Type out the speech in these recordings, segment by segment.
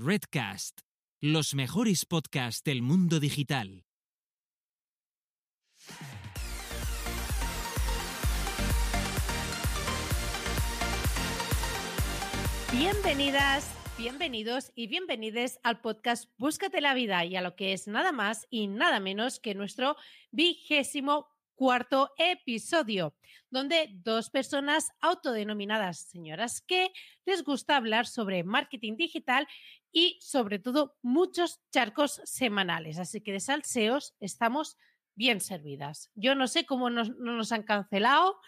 Redcast, los mejores podcasts del mundo digital. Bienvenidas, bienvenidos y bienvenides al podcast Búscate la vida y a lo que es nada más y nada menos que nuestro vigésimo cuarto episodio, donde dos personas autodenominadas señoras que les gusta hablar sobre marketing digital y sobre todo muchos charcos semanales. Así que de salseos estamos bien servidas. Yo no sé cómo no nos han cancelado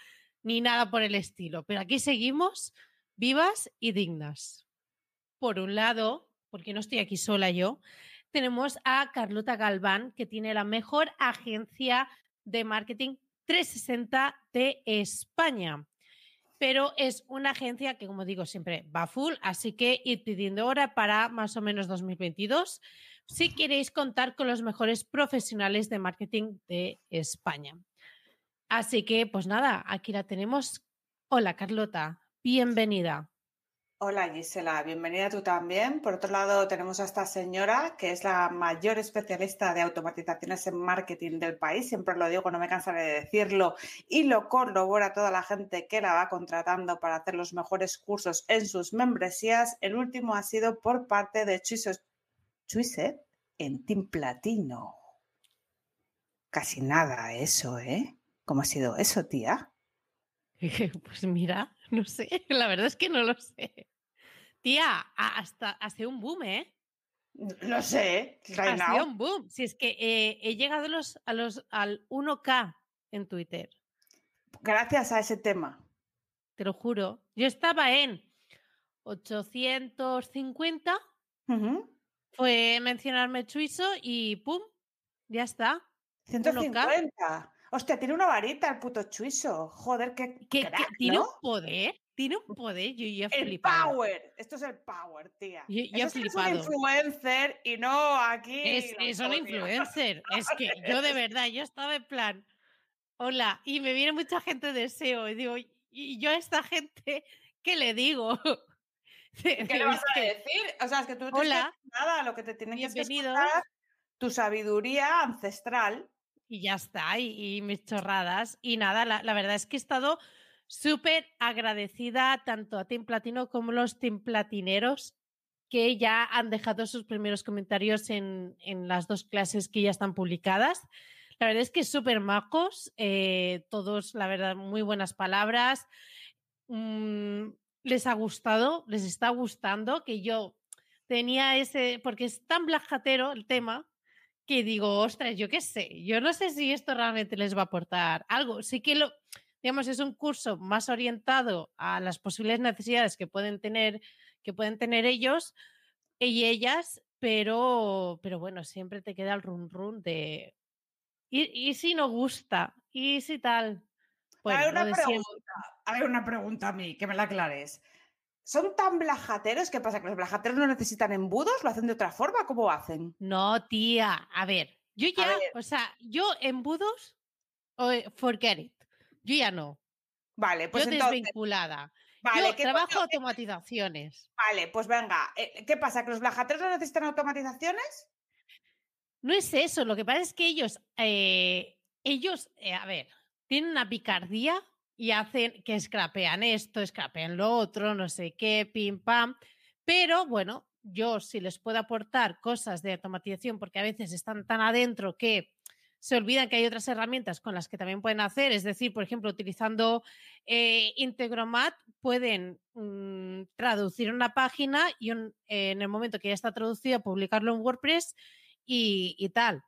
ni nada por el estilo, pero aquí seguimos vivas y dignas. Por un lado, porque no estoy aquí sola yo, tenemos a Carlota Galván, que tiene la mejor agencia de marketing 360 de España. Pero es una agencia que, como digo, siempre va full, así que ir pidiendo hora para más o menos 2022 si queréis contar con los mejores profesionales de marketing de España. Así que, pues nada, aquí la tenemos. Hola, Carlota, bienvenida. Hola Gisela, bienvenida tú también. Por otro lado, tenemos a esta señora que es la mayor especialista de automatizaciones en marketing del país. Siempre lo digo, no me cansaré de decirlo y lo corrobora toda la gente que la va contratando para hacer los mejores cursos en sus membresías. El último ha sido por parte de Chuiset en Team Platino. Casi nada eso, ¿eh? ¿Cómo ha sido eso, tía? Pues mira, no sé, la verdad es que no lo sé. Tía, hasta hace un boom, ¿eh? Lo sé, ha un boom. Si es que eh, he llegado a los, a los, al 1K en Twitter. Gracias a ese tema. Te lo juro. Yo estaba en 850. Fue mencionarme Chuiso y ¡pum! Ya está. 150. Hostia, tiene una varita el puto Chuiso. Joder, qué. tiene un poder. Tiene un poder, yo ya el power. Esto es el power, tía. Yo, yo he flipado. Es un influencer y no aquí. Es, es un influencer. es que yo de verdad, yo estaba en plan, hola, y me viene mucha gente de SEO y digo, y yo a esta gente, ¿qué le digo? ¿Qué le vas a decir? O sea, es que tú no tienes hola, nada, lo que te tienen que decir es tu sabiduría ancestral. Y ya está, y, mis chorradas. Y nada, la, la verdad es que he estado súper agradecida tanto a Team Platino como los Team Platineros que ya han dejado sus primeros comentarios en, en las dos clases que ya están publicadas. La verdad es que súper macos, eh, todos, la verdad, muy buenas palabras. Mm, les ha gustado, les está gustando, que yo tenía ese, porque es tan blajatero el tema, que digo, ostras, yo qué sé, yo no sé si esto realmente les va a aportar algo. Sí que lo, digamos, es un curso más orientado a las posibles necesidades que pueden tener, que pueden tener ellos y ellas, pero, pero bueno, siempre te queda el run run de y, si no gusta, y si tal. hay, una pregunta, hay una pregunta a mí, que me la aclares. ¿Son tan blajateros? ¿Qué pasa? ¿Que los blajateros no necesitan embudos? ¿Lo hacen de otra forma? ¿Cómo hacen? No, tía. A ver, yo ya, o sea, yo embudos, forget it. Yo ya no. Vale, pues Yo desvinculada. Vale, Yo trabajo automatizaciones. Vale, pues venga. Eh, ¿Qué pasa? ¿Que los blajateros no necesitan automatizaciones? No es eso. Lo que pasa es que ellos, eh, ellos, eh, a ver, tienen una picardía y hacen que scrapean esto, scrapean lo otro, no sé qué, pim pam. Pero bueno, yo si les puedo aportar cosas de automatización, porque a veces están tan adentro que se olvidan que hay otras herramientas con las que también pueden hacer, es decir, por ejemplo, utilizando eh, Integromat pueden mm, traducir una página y en el momento que ya está traducida, publicarlo en WordPress y, tal.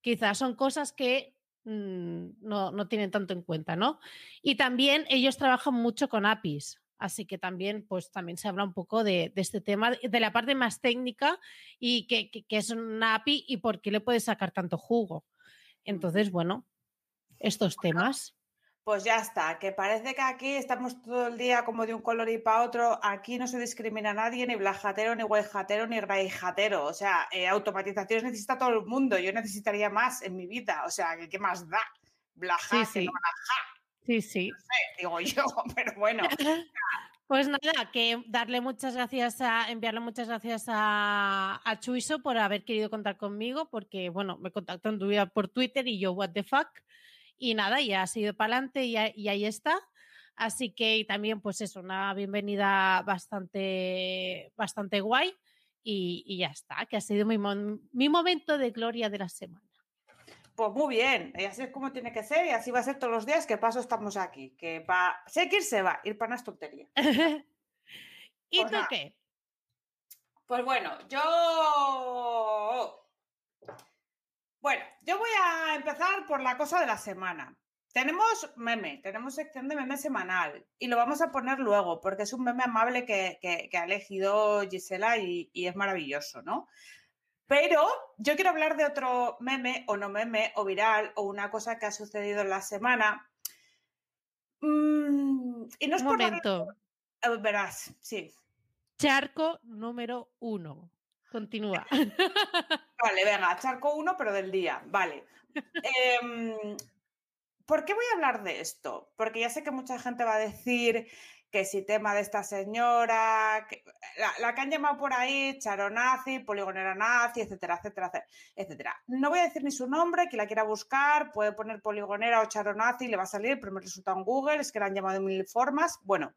Quizás son cosas que mm, no, tienen tanto en cuenta, ¿no? Y también ellos trabajan mucho con APIs. Así que también, pues también se habla un poco de, este tema, de la parte más técnica y que, que, es una API y por qué le puedes sacar tanto jugo. Entonces, bueno, estos temas. Pues ya está, que parece que aquí estamos todo el día como de un color y para otro. Aquí no se discrimina a nadie, ni blajatero, ni guayjatero, ni raijatero. O sea, eh, automatizaciones necesita todo el mundo. Yo necesitaría más en mi vida. O sea, ¿qué más da? Blajar, sí, sí. Sí, sí. No sé, digo yo, pero bueno. Pues nada, que darle muchas gracias a, enviarle muchas gracias a, a Chuiso por haber querido contar conmigo, porque bueno, me contactó en tu vida por Twitter y yo, what the fuck. Y nada, ya ha sido para adelante y, ahí está. Así que también, pues eso, una bienvenida bastante, bastante guay. Y, ya está, que ha sido mi, mi momento de gloria de la semana. Pues muy bien, y así es como tiene que ser, y así va a ser todos los días que paso estamos aquí. Que va, sé que se va, ir para una tontería. ¿Y pues tú qué? Pues bueno, yo. Bueno, yo voy a empezar por la cosa de la semana. Tenemos meme, tenemos sección de meme semanal y lo vamos a poner luego porque es un meme amable que, que, ha elegido Gisela y, y, es maravilloso, ¿no? Pero yo quiero hablar de otro meme o no meme o viral o una cosa que ha sucedido en la semana. Mm, y no es Un momento. Por... Eh, verás, sí. Charco número uno. Continúa. Vale, venga, charco uno, pero del día. Vale. eh, ¿Por qué voy a hablar de esto? Porque ya sé que mucha gente va a decir que si tema de esta señora, que, la, que han llamado por ahí, charonazi, poligonera nazi, etcétera, etcétera, etcétera. No voy a decir ni su nombre, quien la quiera buscar, puede poner poligonera o charonazi, le va a salir el primer resultado en Google, es que la han llamado de mil formas. Bueno,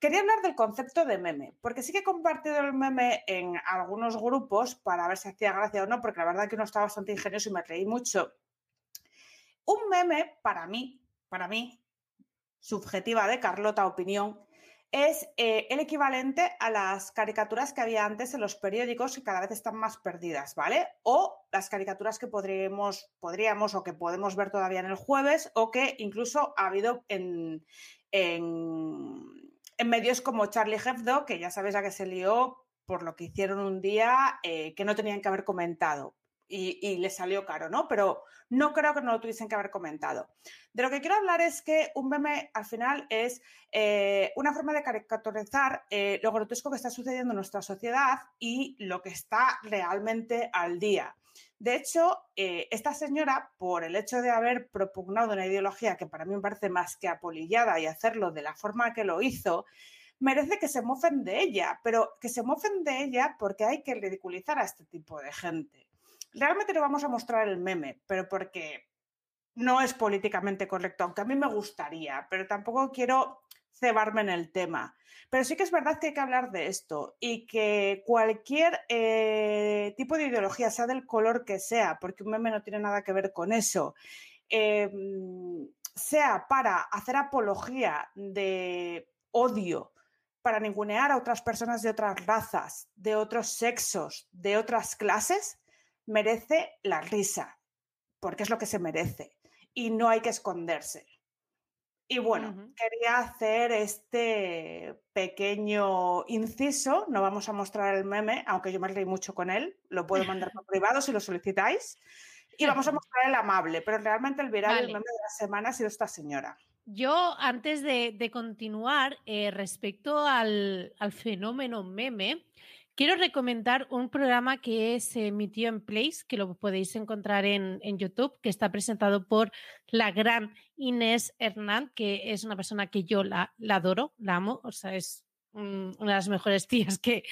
quería hablar del concepto de meme, porque sí que he compartido el meme en algunos grupos para ver si hacía gracia o no, porque la verdad que uno está bastante ingenioso y me reí mucho. Un meme, para mí, para mí, subjetiva de Carlota opinión, es eh, el equivalente a las caricaturas que había antes en los periódicos y cada vez están más perdidas, ¿vale? O las caricaturas que podríamos, podríamos o que podemos ver todavía en el jueves o que incluso ha habido en, en, medios como Charlie Hebdo, que ya sabes a que se lió por lo que hicieron un día eh, que no tenían que haber comentado y, le salió caro, ¿no? Pero no creo que no lo tuviesen que haber comentado. De lo que quiero hablar es que un meme al final es eh, una forma de caricaturizar eh, lo grotesco que está sucediendo en nuestra sociedad y lo que está realmente al día. De hecho, eh, esta señora, por el hecho de haber propugnado una ideología que para mí me parece más que apolillada y hacerlo de la forma que lo hizo, merece que se mofen de ella, pero que se mofen de ella porque hay que ridiculizar a este tipo de gente realmente no vamos a mostrar el meme, pero porque no es políticamente correcto, aunque a mí me gustaría, pero tampoco quiero cebarme en el tema. Pero sí que es verdad que hay que hablar de esto y que cualquier eh, tipo de ideología, sea del color que sea, porque un meme no tiene nada que ver con eso, em, sea para hacer apología de odio, para ningunear a otras personas de otras razas, de otros sexos, de otras clases, merece la risa, porque es lo que se merece y no hay que esconderse. Y bueno, quería hacer este pequeño inciso, no vamos a mostrar el meme, aunque yo me reí mucho con él, lo puedo mandar por privado si lo solicitáis, y vamos a mostrar el amable, pero realmente el viral, el meme de la semana ha sido esta señora. Yo, antes de, continuar, eh, respecto al, al, fenómeno meme, Quiero recomendar un programa que se emitió en Place, que lo podéis encontrar en, YouTube, que está presentado por la gran Inés Hernán, que es una persona que yo la, adoro, la amo, o sea, es una de las mejores tías que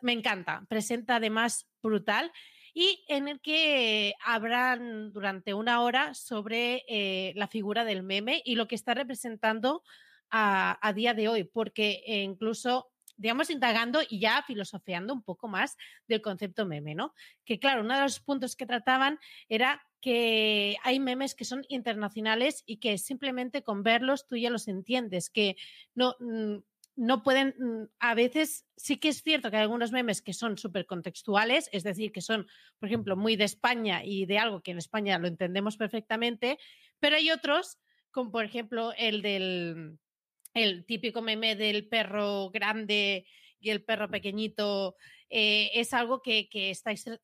me encanta. Presenta además brutal y en el que habrán durante una hora sobre eh, la figura del meme y lo que está representando a, a día de hoy, porque eh, incluso digamos, indagando y ya filosofeando un poco más del concepto meme, ¿no? Que claro, uno de los puntos que trataban era que hay memes que son internacionales y que simplemente con verlos tú ya los entiendes, que no, mm, no pueden, mm, a veces sí que es cierto que hay algunos memes que son súper contextuales, es decir, que son, por ejemplo, muy de España y de algo que en España lo entendemos perfectamente, pero hay otros, como por ejemplo el del el típico meme del perro grande y el perro pequeñito eh, es algo que, que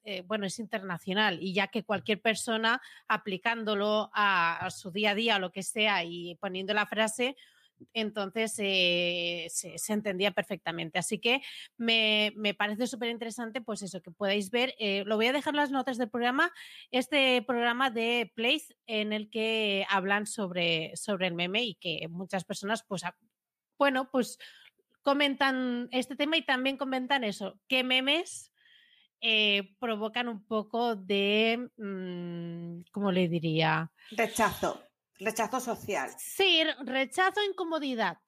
eh, bueno, es internacional y ya que cualquier persona aplicándolo a, su día a día, lo que sea, y poniendo la frase, entonces eh, se, entendía perfectamente. Así que me, parece súper interesante, pues eso, que podáis ver. lo voy a dejar en las notas del programa, este programa de Place en el que hablan sobre, sobre el meme y que muchas personas, pues, bueno, pues comentan este tema y también comentan eso, qué memes eh, provocan un poco de, mm, ¿cómo le diría? Rechazo, rechazo social. Sí, rechazo, incomodidad.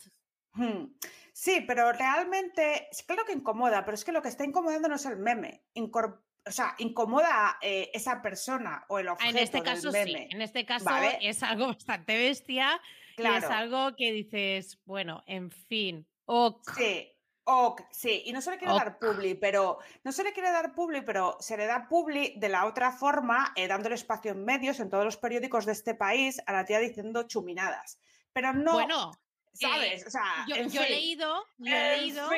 Hmm. Sí, pero realmente, es claro que incomoda, pero es que lo que está incomodando no es el meme. o sea, incomoda eh, esa persona o el objeto En este caso del sí, meme. en este caso es algo bastante bestia y es algo que dices, bueno, en fin, ok. Sí, ok, sí, y no se le quiere dar publi, pero no se le quiere dar publi, pero se le da publi de la otra forma, eh, dándole espacio en medios, en todos los periódicos de este país, a la tía diciendo chuminadas. Pero no, bueno, ¿Sabes? o sea, yo, he leído, yo he leído,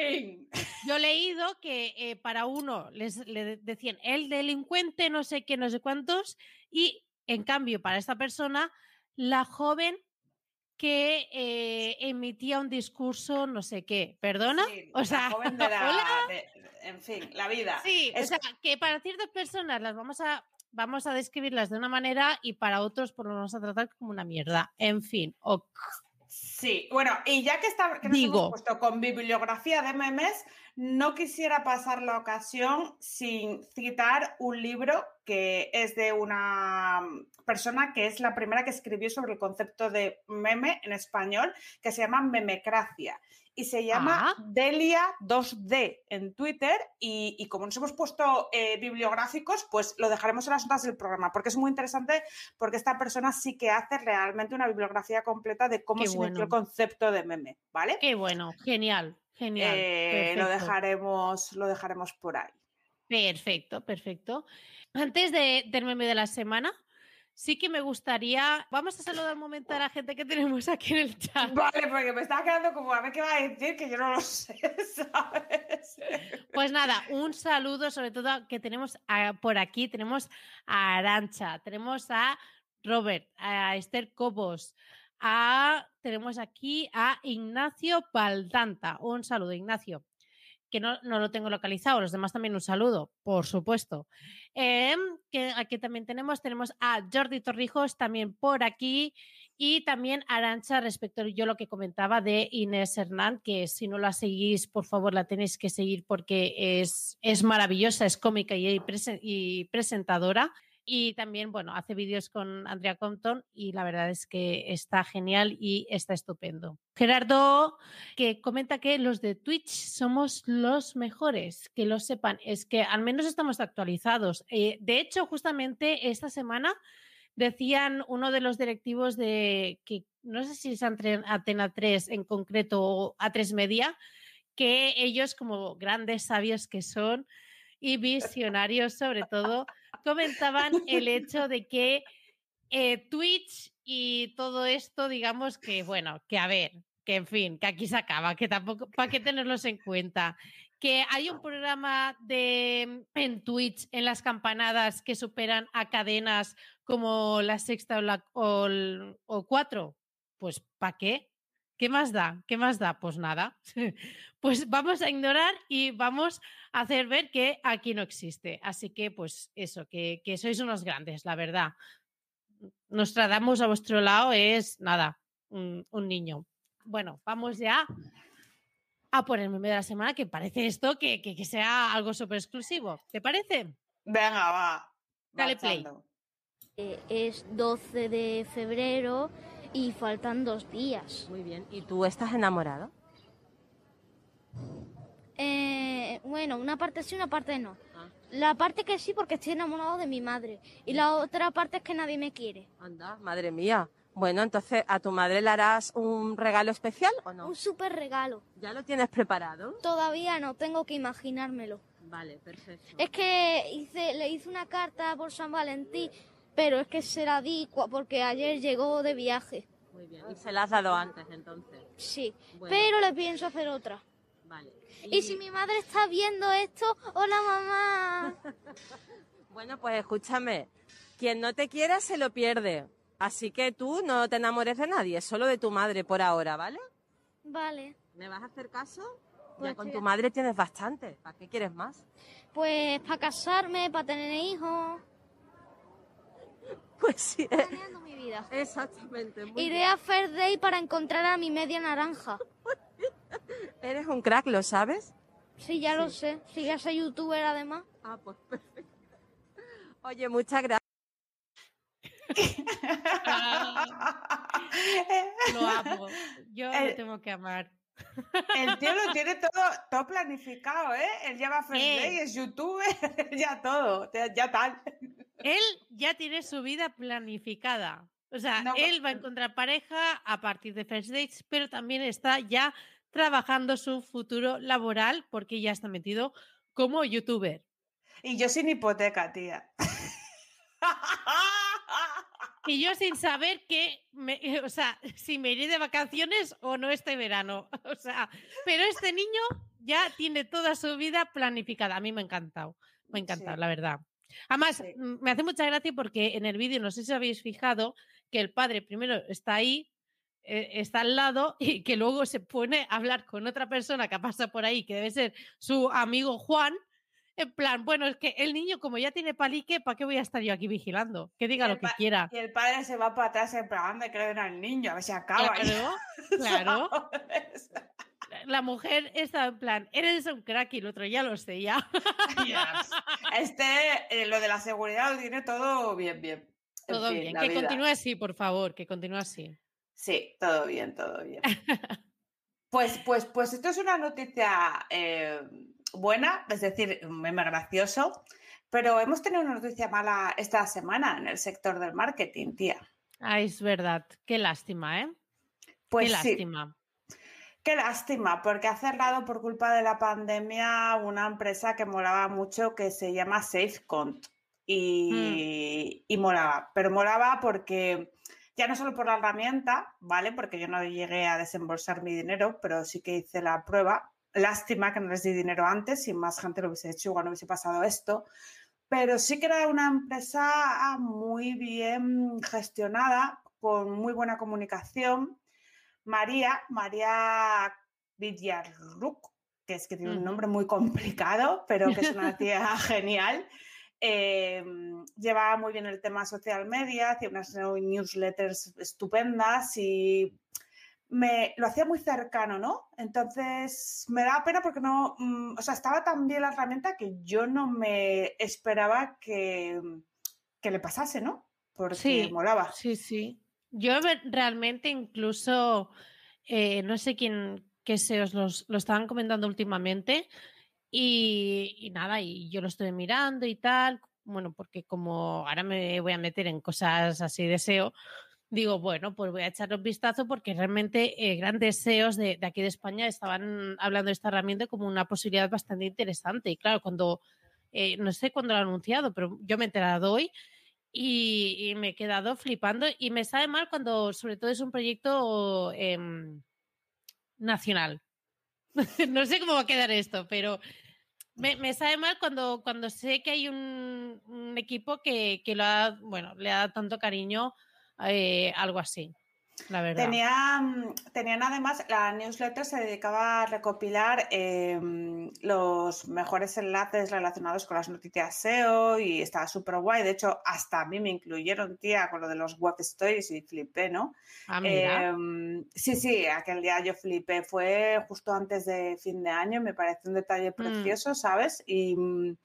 yo he leído que eh, para uno les le decían el delincuente no sé qué, no sé cuántos, y en cambio para esta persona, la joven que eh, emitía un discurso no sé qué, ¿perdona? o sea, joven de la, en fin, la vida. Sí, o sea, que para ciertas personas las vamos a vamos a describirlas de una manera y para otros pues lo vamos a tratar como una mierda. En fin, ok. Sí, bueno, y ya que, está, que nos hemos puesto con bibliografía de memes, no quisiera pasar la ocasión sin citar un libro que es de una persona que es la primera que escribió sobre el concepto de meme en español, que se llama Memecracia y se llama ah. Delia 2D en Twitter y, como nos hemos puesto eh, bibliográficos, pues lo dejaremos en las notas del programa porque es muy interesante porque esta persona sí que hace realmente una bibliografía completa de cómo se inició el concepto de meme, ¿vale? Qué bueno, genial, genial. Eh, lo, dejaremos, lo dejaremos por ahí. Perfecto, perfecto. Antes de, del meme de la semana, sí que me gustaría. Vamos a saludar un momento a la gente que tenemos aquí en el chat. Vale, porque me estaba quedando como a ver qué va a decir, que yo no lo sé, ¿sabes? Pues nada, un saludo, sobre todo que tenemos por aquí, tenemos a Arancha, tenemos a Robert, a Esther Cobos, a, tenemos aquí a Ignacio Paldanta. Un saludo, Ignacio que no, lo tengo localizado, los demás también un saludo, por supuesto. Em, que aquí también tenemos, tenemos a Jordi Torrijos también por aquí y también Arancha respecto a yo lo que comentaba de Inés Hernán, que si no la seguís, por favor, la tenéis que seguir porque es, es maravillosa, es cómica y, y presentadora y también, bueno, hace vídeos con Andrea Compton y la verdad es que está genial y está estupendo. Gerardo, que comenta que los de Twitch somos los mejores, que lo sepan, es que al menos estamos actualizados. Eh, de hecho, justamente esta semana decían uno de los directivos de que no sé si es Atena 3 en concreto o A3 Media, que ellos como grandes sabios que son y visionarios sobre todo, comentaban el hecho de que eh, Twitch y todo esto, digamos que, bueno, que a ver, que en fin, que aquí se acaba, que tampoco, ¿para qué tenerlos en cuenta? Que hay un programa de en Twitch, en las campanadas, que superan a cadenas como la sexta o, la, o cuatro. Pues, ¿para qué? ¿Qué más da? ¿Qué más da? Pues nada. pues vamos a ignorar y vamos a hacer ver que aquí no existe. Así que, pues eso, que, sois unos grandes, la verdad. Nos tratamos a vuestro lado es nada, un, niño. Bueno, vamos ya a ponerme de la semana, que parece esto que, sea algo súper exclusivo. ¿Te parece? Venga, va. Dale play. Eh, es 12 de febrero y faltan dos días. Muy bien. ¿Y tú estás enamorado? Eh, bueno, una parte sí, una parte no. Ah. La parte que sí, porque estoy enamorado de mi madre. Y la otra parte es que nadie me quiere. Anda, madre mía. Bueno, entonces, ¿a tu madre le harás un regalo especial o no? Un súper regalo. ¿Ya lo tienes preparado? Todavía no, tengo que imaginármelo. Vale, perfecto. Es que hice, le hice una carta por San Valentín pero es que se la di porque ayer llegó de viaje. Muy bien. ¿Y se la has dado antes entonces? Sí, pero le pienso hacer otra. Vale. ¿Y... si mi madre está viendo esto, hola mamá. bueno, pues escúchame, quien no te quiera se lo pierde. Así que tú no te enamores de nadie, solo de tu madre por ahora, ¿vale? Vale. ¿Me vas a hacer caso? ya pues con tu madre tienes bastante. ¿Para qué quieres más? Pues para casarme, para tener hijos. Pues sí. Eh. Planeando mi vida. Exactamente. Iré a Fair Day para encontrar a mi media naranja. Eres un crack, ¿lo sabes? Sí, ya lo sé. Sí, ya soy youtuber además. Ah, pues perfecto. Oye, muchas gracias. Lo amo. Yo El- lo tengo que amar. El tío lo tiene todo, todo planificado, ¿eh? Él lleva First Eh. Day, es youtuber, ya todo, ya, ya tal. Él ya tiene su vida planificada. O sea, No, él va a encontrar pareja a partir de First Dates, pero también está ya trabajando su futuro laboral porque ya está metido como youtuber. Y yo sin hipoteca, tía. Y yo sin saber que, me- o sea, si me iré de vacaciones o no este verano. O sea, pero este niño ya tiene toda su vida planificada. A mí me ha encantado, me ha encantado, Sí. la verdad. Además, Sí. me hace mucha gracia porque en el vídeo, no sé si habéis fijado, que el padre primero está ahí, eh, está al lado y que luego se pone a hablar con otra persona que pasa por ahí, que debe ser su amigo Juan. En plan, bueno, es que el niño, como ya tiene palique, ¿para qué voy a estar yo aquí vigilando? Que diga lo que quiera. Y el padre se va para atrás en plan, que le den al niño, a ver si acaba. Claro, claro. La mujer está en plan, eres un crack y el otro ya lo sé, ya. Este, eh, lo de la seguridad lo tiene todo bien, bien. En Todo fin, bien. Que vida. continúe así, por favor, que continúe así. Sí, todo bien, todo bien. Pues, pues, pues esto es una noticia eh, buena, es decir, meme gracioso, pero hemos tenido una noticia mala esta semana en el sector del marketing, tía. Ah, es verdad. Qué lástima, ¿eh? Pues Qué sí, lástima. Qué lástima, porque ha cerrado por culpa de la pandemia una empresa que molaba mucho que se llama SafeCont. Y, y molaba, pero molaba porque ya no solo por la herramienta, ¿vale? Porque yo no llegué a desembolsar mi dinero, pero sí que hice la prueba. Lástima que no les di dinero antes, si más gente lo hubiese hecho, igual no hubiese pasado esto. Pero sí que era una empresa muy bien gestionada, con muy buena comunicación. María, María Villarruc, que es que tiene un nombre muy complicado, pero que es una tía genial. Eh, llevaba muy bien el tema social media, hacía unas newsletters estupendas y me lo hacía muy cercano, ¿no? Entonces me da pena porque no, mm, o sea, estaba tan bien la herramienta que yo no me esperaba que, que le pasase, ¿no? Porque Sí, molaba. Sí, sí. Yo realmente incluso, eh, no sé quién, qué SEOs los, lo estaban comentando últimamente y, nada, y yo lo estoy mirando y tal, bueno, porque como ahora me voy a meter en cosas así de SEO, digo, bueno, pues voy a echarle un vistazo porque realmente eh, grandes SEOs de, aquí de España estaban hablando de esta herramienta como una posibilidad bastante interesante. Y claro, cuando, eh, no sé cuándo lo ha anunciado, pero yo me he enterado hoy y, me he quedado flipando y me sabe mal cuando sobre todo es un proyecto em, nacional. no sé cómo va a quedar esto, pero me, me sabe mal cuando, cuando sé que hay un, un equipo que, que lo ha, bueno, le ha dado tanto cariño eh, algo así, la verdad. Tenían, tenían además, la newsletter se dedicaba a recopilar eh, los mejores enlaces relacionados con las noticias SEO y estaba súper guay. De hecho, hasta a mí me incluyeron, tía, con lo de los web stories y flipé, ¿no? Ah, mira. Eh, sí, sí, aquel día yo flipé. Fue justo antes de fin de año, me parece un detalle precioso, ¿sabes? Y. mm,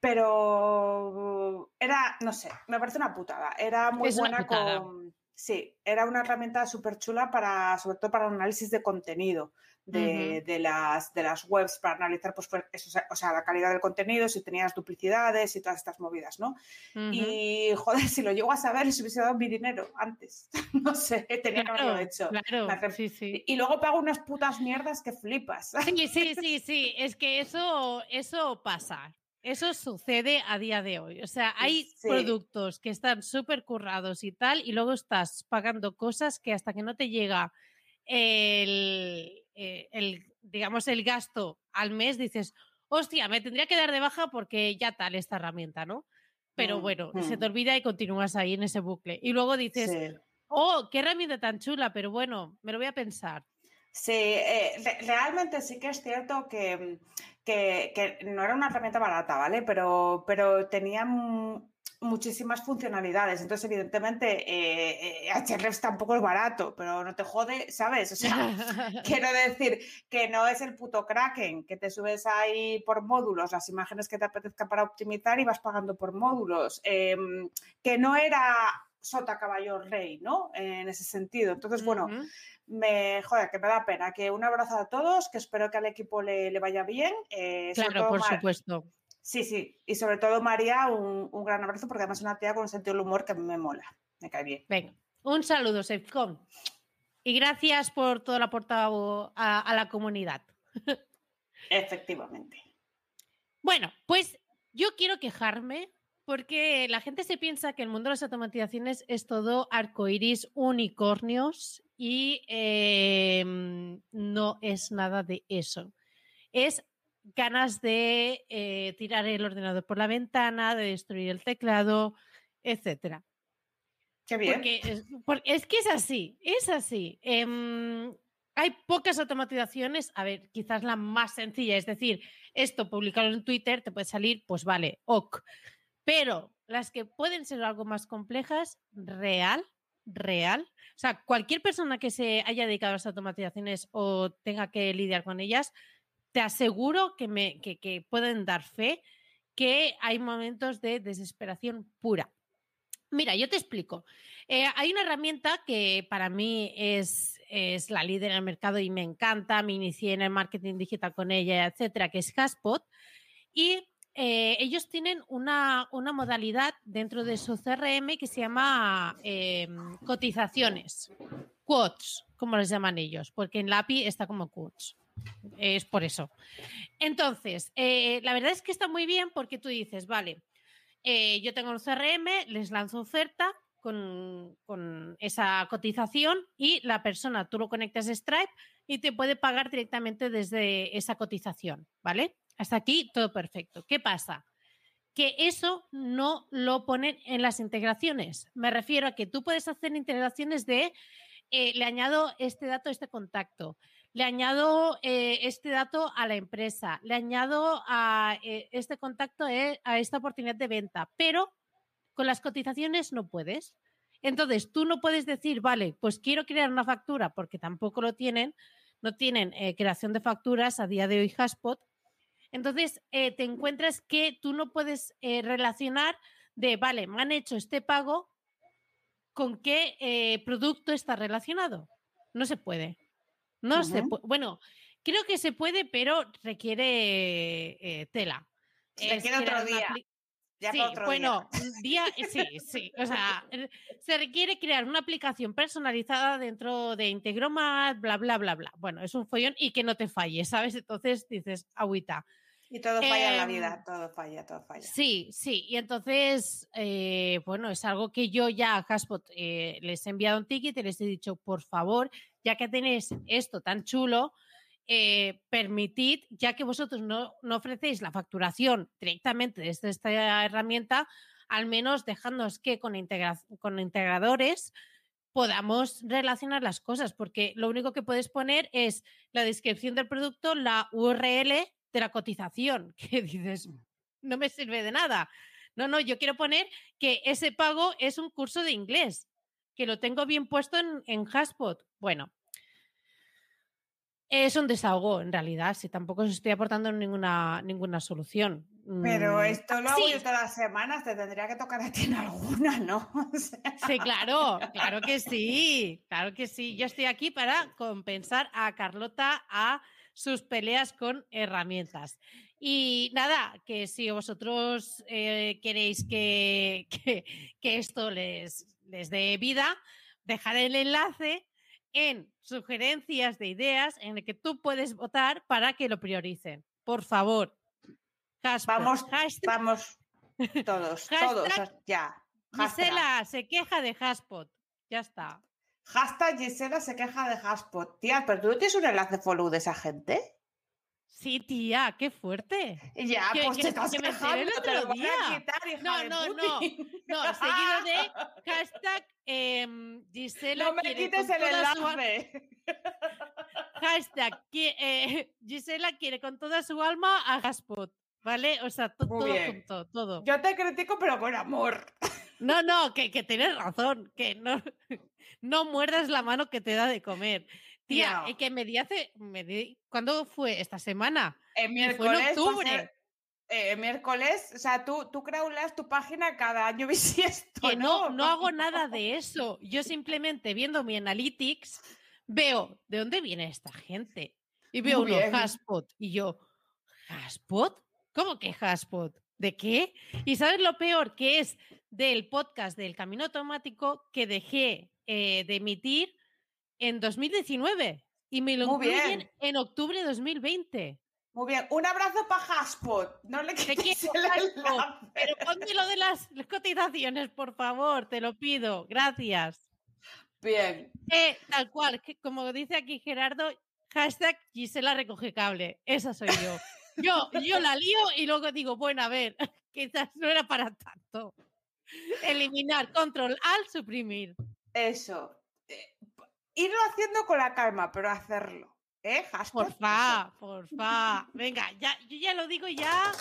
Pero era, no sé, me parece una putada. Era muy Es buena con. Sí, era una herramienta súper chula para, sobre todo para análisis de contenido de, de las, de las webs, para analizar, pues, pues, eso, o sea, la calidad del contenido, si tenías duplicidades y todas estas movidas, ¿no? Y joder, si lo llego a saber, les hubiese dado mi dinero antes. no sé, tenía que haberlo hecho. claro, sí, sí. Y luego pago unas putas mierdas que flipas. Sí, sí, sí, sí, es que eso, eso pasa. Eso sucede a día de hoy. O sea, hay Sí. productos que están súper currados y tal, y luego estás pagando cosas que hasta que no te llega el, eh, el, digamos, el gasto al mes, dices, hostia, me tendría que dar de baja porque ya tal esta herramienta, ¿no? Pero Mm, bueno, se mm. te olvida y continúas ahí en ese bucle. Y luego dices, Sí. oh, qué herramienta tan chula, pero bueno, me lo voy a pensar. Sí, eh, re- realmente sí que es cierto que, que- que no era una herramienta barata, ¿vale? Pero, pero tenía, muchísimas funcionalidades. Entonces, evidentemente, eh, eh, tampoco es barato, pero no te jode, ¿sabes? O sea, quiero decir que no es el puto Kraken, que te subes ahí por módulos las imágenes que te apetezca para optimizar y vas pagando por módulos. Em, que no era sota caballo rey, ¿no? En ese sentido. Entonces, bueno, me joder, que me da pena. Que un abrazo a todos, que espero que al equipo le, vaya bien. Eh, claro, por supuesto. Sí, sí. Y sobre todo, María, un, gran abrazo porque además es una tía con un sentido del humor que me mola. Me cae bien. Venga, un saludo, Sefcom. Y gracias por todo el aportado a, la comunidad. Efectivamente. Bueno, pues yo quiero quejarme porque la gente se piensa que el mundo de las automatizaciones es todo arcoiris, unicornios y em, no es nada de eso. Es ganas de eh, tirar el ordenador por la ventana, de destruir el teclado, etcétera. Qué bien. Porque es, que es así, es así. Em, hay pocas automatizaciones, a ver, quizás la más sencilla, es decir, esto publicarlo en Twitter te puede salir, pues vale, ok. Pero las que pueden ser algo más complejas, real, real. O sea, cualquier persona que se haya dedicado a las automatizaciones o tenga que lidiar con ellas, te aseguro que, me, que, pueden dar fe que hay momentos de desesperación pura. Mira, yo te explico. Eh, hay una herramienta que para mí es, es, la líder en el mercado y me encanta. Me inicié en el marketing digital con ella, etcétera, que es Haspot. Y eh, ellos tienen una, una, modalidad dentro de su CRM que se llama em, cotizaciones, quotes, como les llaman ellos, porque en la está como quotes. Es por eso. Entonces, eh, la verdad es que está muy bien porque tú dices, vale, eh, yo tengo un CRM, les lanzo oferta con, esa cotización y la persona, tú lo conectas a Stripe y te puede pagar directamente desde esa cotización, ¿vale? Hasta aquí todo perfecto. ¿Qué pasa? Que eso no lo ponen en las integraciones. Me refiero a que tú puedes hacer integraciones de, eh, le añado este dato a este contacto, le añado eh, este dato a la empresa, le añado a eh, este contacto a esta oportunidad de venta, pero con las cotizaciones no puedes. Entonces, tú no puedes decir, vale, pues quiero crear una factura, porque tampoco lo tienen, no tienen creación de facturas a día de hoy Haspot. Entonces, te encuentras que tú no puedes relacionar de, vale, me han hecho este pago, ¿con qué producto está relacionado? No se puede. No se Bueno, creo que se puede, pero requiere eh, tela. Requiere otro día. sí, bueno, día. sí, sí. O sea, se requiere crear una aplicación personalizada dentro de Integromat, bla, bla, bla, bla. Bueno, es un follón y que no te falle, ¿sabes? Entonces dices, agüita. Y todo falla en la vida, em, todo falla, todo falla. Sí, sí. Y entonces, eh, bueno, es algo que yo ya a Haspot eh, les he enviado un ticket y les he dicho, por favor, ya que tenéis esto tan chulo, eh, permitid, ya que vosotros no, ofrecéis la facturación directamente desde esta herramienta, al menos dejándonos que con, con integradores podamos relacionar las cosas, porque lo único que puedes poner es la descripción del producto, la URL de la cotización, que dices, no me sirve de nada. No, no, yo quiero poner que ese pago es un curso de inglés que lo tengo bien puesto en, en Haspot. Bueno, es un desahogo en realidad, si tampoco os estoy aportando ninguna, ninguna solución. Pero mm, esto lo hago yo todas las semanas, te tendría que tocar a ti en alguna, ¿no? Sí, claro, claro que sí, claro que sí. Yo estoy aquí para compensar a Carlota a sus peleas con herramientas. Y nada, que si vosotros eh, queréis que, que esto les, desde vida, dejar el enlace en sugerencias de ideas en el que tú puedes votar para que lo prioricen. Por favor. vamos, vamos todos, todos, ya. Gisela se queja de Haspot. Ya está. Hashtag Gisela se queja de Haspot. Tía, pero tú tienes un enlace follow de esa gente. Sí, tía, qué fuerte. Ya, pues te estás quejando, el otro día. no, no, no, no. Seguido de hashtag eh, Gisela. No me quites el enlace. Hashtag eh, Gisela quiere con toda su alma a Gaspot. ¿vale? O sea, todo junto, todo. Yo te critico, pero con amor. No, no, que, que tienes razón, que no, no muerdas la mano que te da de comer. Tía, No. eh, que me di hace, me di, ¿cuándo fue? ¿Esta semana? El fue en miércoles. a octubre. eh, miércoles, o sea, tú, tú crawlas tu página cada año bisiesto, Que no, ¿no? no hago nada de eso. Yo simplemente viendo mi analytics veo de dónde viene esta gente. Y veo Muy uno, bien. Haspot. Y yo, ¿Haspot? ¿Cómo que Haspot? ¿De qué? Y sabes lo peor que es del podcast del Camino Automático que dejé eh, de emitir en 2019 y me lo Muy incluyen bien. en octubre de 2020. Muy bien, un abrazo para Haspot. No le Te quiero, el Haspot. Pero ponme lo de las cotizaciones, por favor, te lo pido. Gracias. Bien, Eh, tal cual, que como dice aquí Gerardo, hashtag Gisela recoge cable. Esa soy yo. Yo, yo la lío y luego digo, bueno, a ver, quizás no era para tanto. Eliminar, control, al suprimir. Eso. Eh, irlo haciendo con la calma, pero hacerlo. ¿Eh, Haspot? Porfa, porfa. Venga, ya, yo ya lo digo ya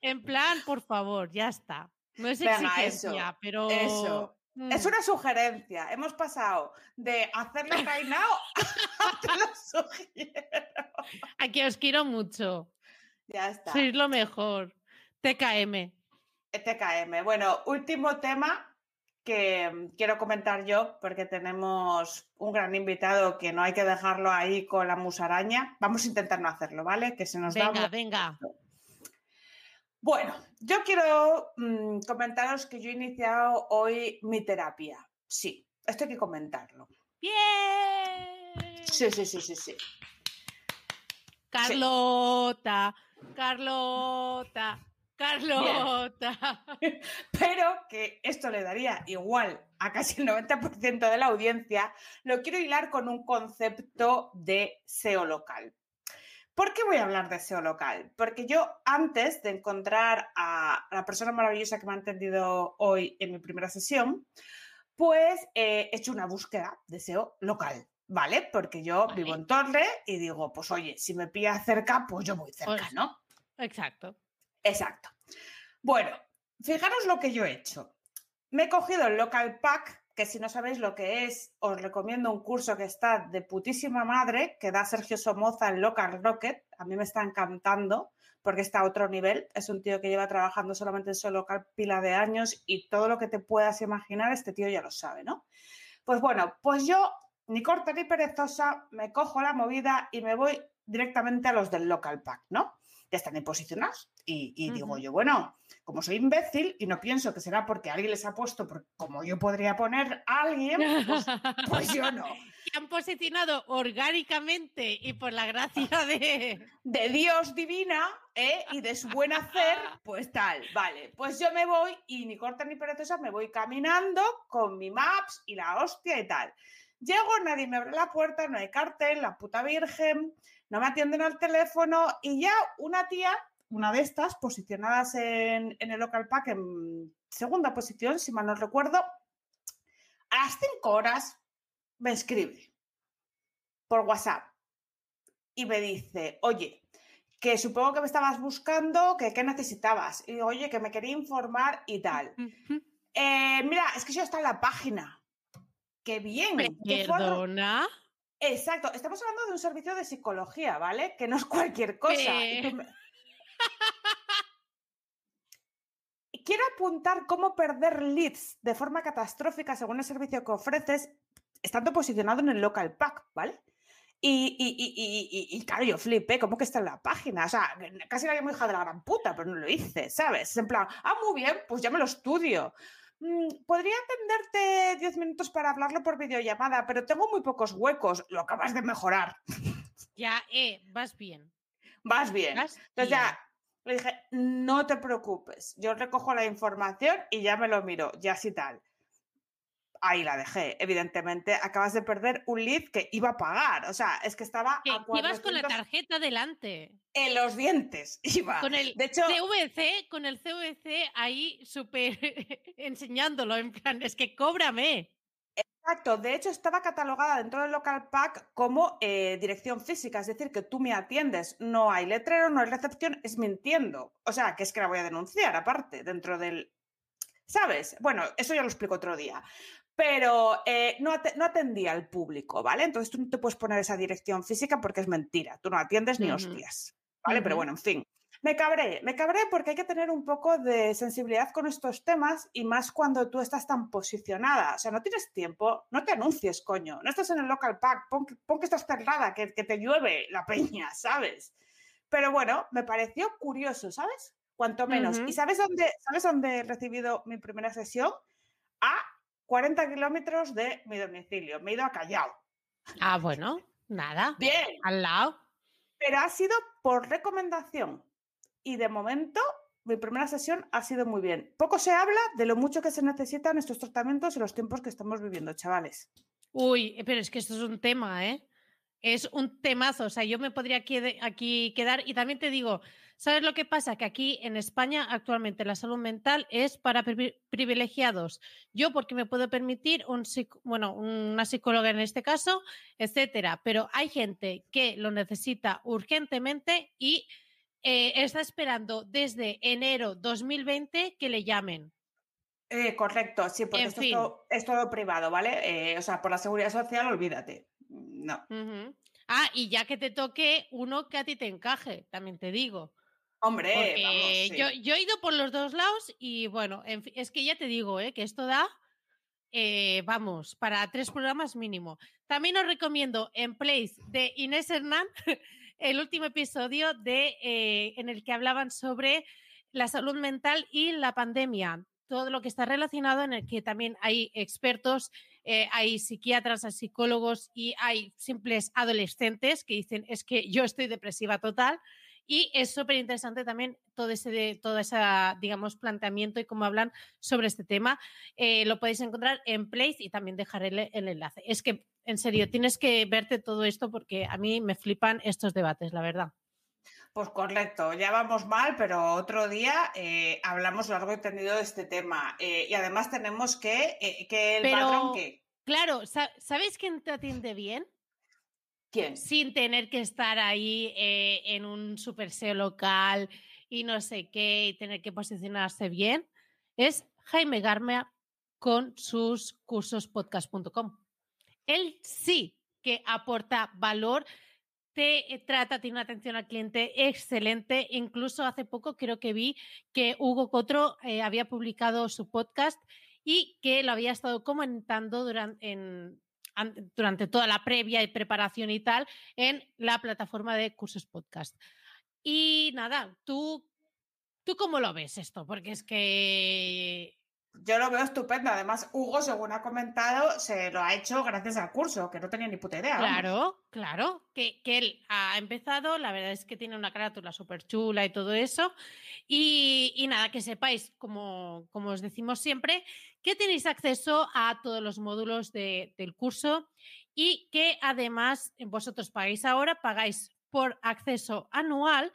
en plan, por favor, ya está. No es Venga, exigencia, eso, pero. eso. Es mm, una sugerencia. Hemos pasado de hacerlo cainao a te lo sugiero. A que os quiero mucho. Ya está. Sois lo mejor. TKM. TKM. Bueno, último tema que mm, quiero comentar yo, porque tenemos un gran invitado que no hay que dejarlo ahí con la musaraña. Vamos a intentar no hacerlo, ¿vale? Que se nos da Venga, mu- venga. Bueno, yo quiero mm, comentaros que yo he iniciado hoy mi terapia. Sí, esto hay que comentarlo. ¡Bien! Sí, sí, sí, sí, sí. Carlota, Carlota, Carlota. Pero que esto le daría igual a casi el 90% de la audiencia, lo quiero hilar con un concepto de SEO local. ¿Por qué voy a hablar de SEO local? Porque yo antes de encontrar a la persona maravillosa que me ha entendido hoy en mi primera sesión, pues eh, he hecho una búsqueda de SEO local, ¿vale? Porque yo Vale. vivo en Torre y digo, pues oye, si me pilla cerca, pues yo voy cerca, Pues- ¿no? Exacto. Exacto. Bueno, fijaros lo que yo he hecho. Me he cogido el Local Pack, que si no sabéis lo que es, os recomiendo un curso que está de putísima madre, que da Sergio Somoza en Local Rocket. A mí me está encantando porque está a otro nivel. Es un tío que lleva trabajando solamente en su local pila de años y todo lo que te puedas imaginar, este tío ya lo sabe, ¿no? Pues bueno, pues yo, ni corta ni perezosa, me cojo la movida y me voy directamente a los del Local Pack, ¿no? Ya están ahí posicionados. Y, y digo yo, bueno, como soy imbécil y no pienso que será porque alguien les ha puesto, como yo podría poner a alguien, pues, pues yo no. Y han posicionado orgánicamente y por la gracia de. De Dios divina ¿eh? y de su buen hacer, pues tal, vale. Pues yo me voy y ni corta ni perezosa, me voy caminando con mi maps y la hostia y tal. Llego, nadie me abre la puerta, no hay cartel, la puta virgen, no me atienden al teléfono y ya una tía, una de estas, posicionadas en, en el local pack en segunda posición, si mal no recuerdo, a las cinco horas me escribe por WhatsApp y me dice, oye, que supongo que me estabas buscando, que qué necesitabas. Y digo, oye, que me quería informar y tal. Eh, mira, es que yo está en la página. Qué bien. qué Perdona. Exacto, estamos hablando de un servicio de psicología, ¿vale? Que no es cualquier cosa. Quiero apuntar cómo perder leads de forma catastrófica según el servicio que ofreces, estando posicionado en el local pack, ¿vale? Y, y, y, y, y- y, claro, yo flipé, ¿cómo que está en la página? O sea, casi la llamo hija de la gran puta, pero no lo hice, ¿sabes? En plan, ah, muy bien, pues ya me lo estudio. Mm, Podría atenderte 10 minutos para hablarlo por videollamada, pero tengo muy pocos huecos. Lo acabas de mejorar. Ya, eh, vas bien. Vas bien. Vas Entonces bien. ya le dije, no te preocupes, yo recojo la información y ya me lo miro, ya sí tal. Ahí la dejé. Evidentemente, acabas de perder un lead que iba a pagar. O sea, es que estaba Que a ibas con la 400 tarjeta delante. en los dientes. Iba. Con el De hecho, CVC, con el CVC ahí súper enseñándolo, en plan, es que cóbrame. Exacto, de hecho estaba catalogada dentro del local pack como eh, dirección física, es decir, que tú me atiendes, no hay letrero, no hay recepción, es mintiendo. O sea, que es que la voy a denunciar aparte, dentro del... ¿Sabes? Bueno, eso ya lo explico otro día. Pero eh, no, at- no atendía al público, ¿vale? Entonces tú no te puedes poner esa dirección física porque es mentira, tú no atiendes ni Ujú. hostias, ¿vale? Pero bueno, en fin. Me cabré, me cabré porque hay que tener un poco de sensibilidad con estos temas y más cuando tú estás tan posicionada. O sea, no tienes tiempo, no te anuncies, coño. No estás en el local pack, pon, que- pon que estás cerrada, que, que te llueve la peña, ¿sabes? Pero bueno, me pareció curioso, ¿sabes? Cuanto menos. ¿Y sabes dónde, sabes dónde he recibido mi primera sesión? A 40 kilómetros de mi domicilio. Me he ido a Callao. Ah, bueno, nada, Bien, al lado. pero ha sido por recomendación. Y de momento, mi primera sesión ha sido muy bien. Poco se habla de lo mucho que se necesitan estos tratamientos y los tiempos que estamos viviendo, chavales. Uy, pero es que esto es un tema, ¿eh? Es un temazo, o sea, yo me podría aquí quedar y también te digo, ¿sabes lo que pasa? Que aquí en España actualmente la salud mental es para privi- privilegiados. Yo porque me puedo permitir un bueno, una psicóloga en este caso, etcétera, pero hay gente que lo necesita urgentemente y eh, está esperando desde enero 2020 que le llamen. Eh, correcto, sí, porque En esto fin. es, todo, es todo privado, ¿vale? Eh, o sea, por la seguridad social, olvídate. No. Ah, y ya que te toque uno que a ti te encaje, también te digo. Hombre, Porque vamos, sí. yo, yo he ido por los dos lados y bueno, en fin, es que ya te digo, ¿eh? que esto da, eh, vamos, para tres programas mínimo. También os recomiendo En Place de Inés Hernán, el último episodio de, eh, en el que hablaban sobre la salud mental y la pandemia. Todo lo que está relacionado en el que también hay expertos, eh, hay psiquiatras, hay psicólogos y hay simples adolescentes que dicen es que yo estoy depresiva total y es súper interesante también todo ese, todo ese, digamos, planteamiento y cómo hablan sobre este tema. Eh, lo podéis encontrar en Place y también dejaré el enlace. Es que, en serio, tienes que verte todo esto porque a mí me flipan estos debates, la verdad. Pues correcto, ya vamos mal, pero otro día eh, hablamos largo y tendido de este tema. Eh, y además tenemos que, eh, que el Pero- patrón que... Claro, sa- ¿sabéis quién te atiende bien? ¿Quién? Sin tener que estar ahí en un super SEO local y no sé qué, y tener que posicionarse bien, es Jaime Garmea con sus cursos podcast.com. Él sí que aporta valor, te eh, trata, tiene una atención al cliente excelente. Incluso hace poco creo que vi que Hugo Cotro eh, había publicado su podcast y que lo había estado comentando durante, toda la previa y preparación y tal en la plataforma de cursos podcast. Y nada, tú, ¿tú cómo lo ves esto? Porque es que Yo lo veo estupendo. Además, Hugo, según ha comentado, se lo ha hecho gracias al curso, que no tenía ni puta idea. Claro, claro, que, que él ha empezado, la verdad es que tiene una carátula súper chula y todo eso. Y, y nada, que sepáis, como, como os decimos siempre, que tenéis acceso a todos los módulos de- del curso y que además vosotros pagáis ahora, pagáis por acceso anual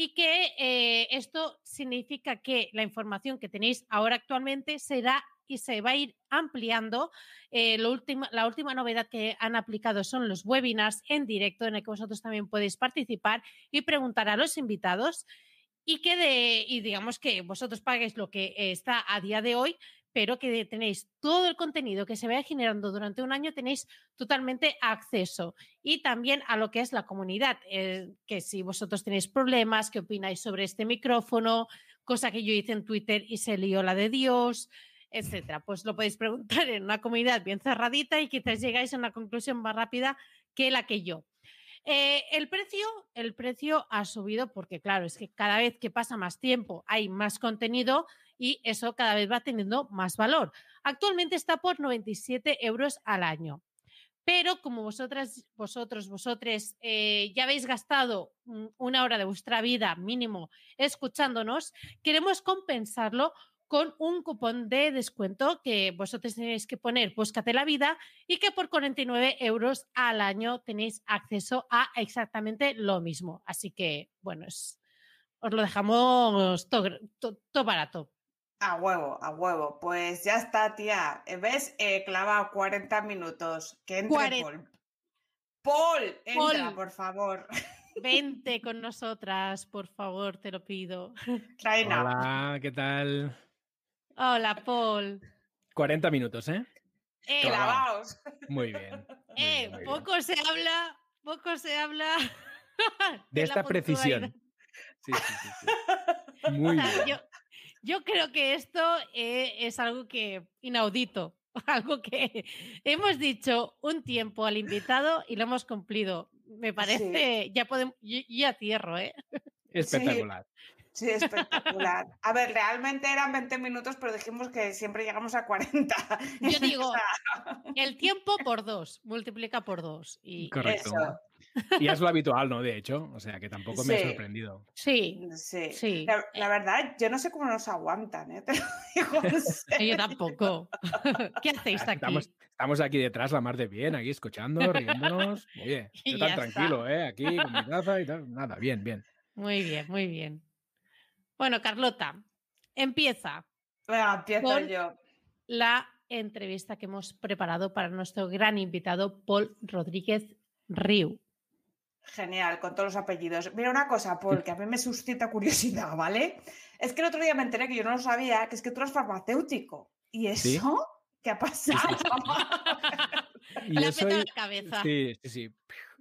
y que eh, esto significa que la información que tenéis ahora actualmente será y se va a ir ampliando. Eh, la última novedad que han aplicado son los webinars en directo en el que vosotros también podéis participar y preguntar a los invitados y que de, y digamos que vosotros paguéis lo que está a día de hoy, pero que tenéis todo el contenido que se vaya generando durante un año, tenéis totalmente acceso. Y también a lo que es la comunidad, eh, que si vosotros tenéis problemas, qué opináis sobre este micrófono, cosa que yo hice en Twitter y se lió la de Dios, etcétera. Pues lo podéis preguntar en una comunidad bien cerradita y quizás llegáis a una conclusión más rápida que la que yo. Eh, el precio, el precio ha subido porque, claro, es que cada vez que pasa más tiempo hay más contenido y eso cada vez va teniendo más valor. Actualmente está por 97 euros al año. Pero como vosotras, vosotros, vosotres eh, ya habéis gastado mm, una hora de vuestra vida mínimo escuchándonos, queremos compensarlo con un cupón de descuento que vosotros tenéis que poner Búscate la vida y que por 49 euros al año tenéis acceso a exactamente lo mismo. Así que, bueno, es- os lo dejamos todo, barato. A huevo, a huevo. Pues ya está, tía. ¿Ves? He clavado 40 minutos. Que entre Paul. Paul, entra, Paul. por favor. Vente con nosotras, por favor, te lo pido. Reina. Hola, ¿qué tal? Hola, Paul. 40 minutos, ¿eh? Eh, Claro. Clavaos. Muy bien. muy eh, bien, muy bien. poco se habla, poco se habla De esta precisión. Sí, sí, sí, sí. Muy O sea, bien. yo, yo creo que esto eh, es algo que inaudito, algo que hemos dicho un tiempo al invitado y lo hemos cumplido. Me parece, ya podemos, ya cierro, ¿eh? Espectacular. Sí, espectacular. A ver, realmente eran 20 minutos, pero dijimos que siempre llegamos a 40. Yo digo, el tiempo por dos, multiplica por dos. Y Correcto. Eso. Y es lo habitual, ¿no? De hecho, o sea que tampoco me Sí. ha sorprendido. sí, Sí. Sí. La, la verdad, yo no sé cómo nos aguantan, ¿eh? Te lo digo en serio. yo tampoco. ¿Qué hacéis aquí? Estamos, estamos aquí detrás, la mar de bien, aquí escuchando, riéndonos. Oye, yo tan está. tranquilo, ¿eh? Aquí con mi taza y tal. Nada, bien, bien. Muy bien, muy bien. Bueno, Carlota, empieza Venga, empiezo Paul. yo. la entrevista que hemos preparado para nuestro gran invitado, Paul Rodríguez Riu. Genial, con todos los apellidos. Mira una cosa, Paul, que a mí me suscita curiosidad, ¿vale? Es que el otro día me enteré que yo no lo sabía, que es que tú eres farmacéutico. ¿Y eso? Sí. ¿Qué ha pasado? Y Le yo soy. la cabeza. Sí, sí, sí.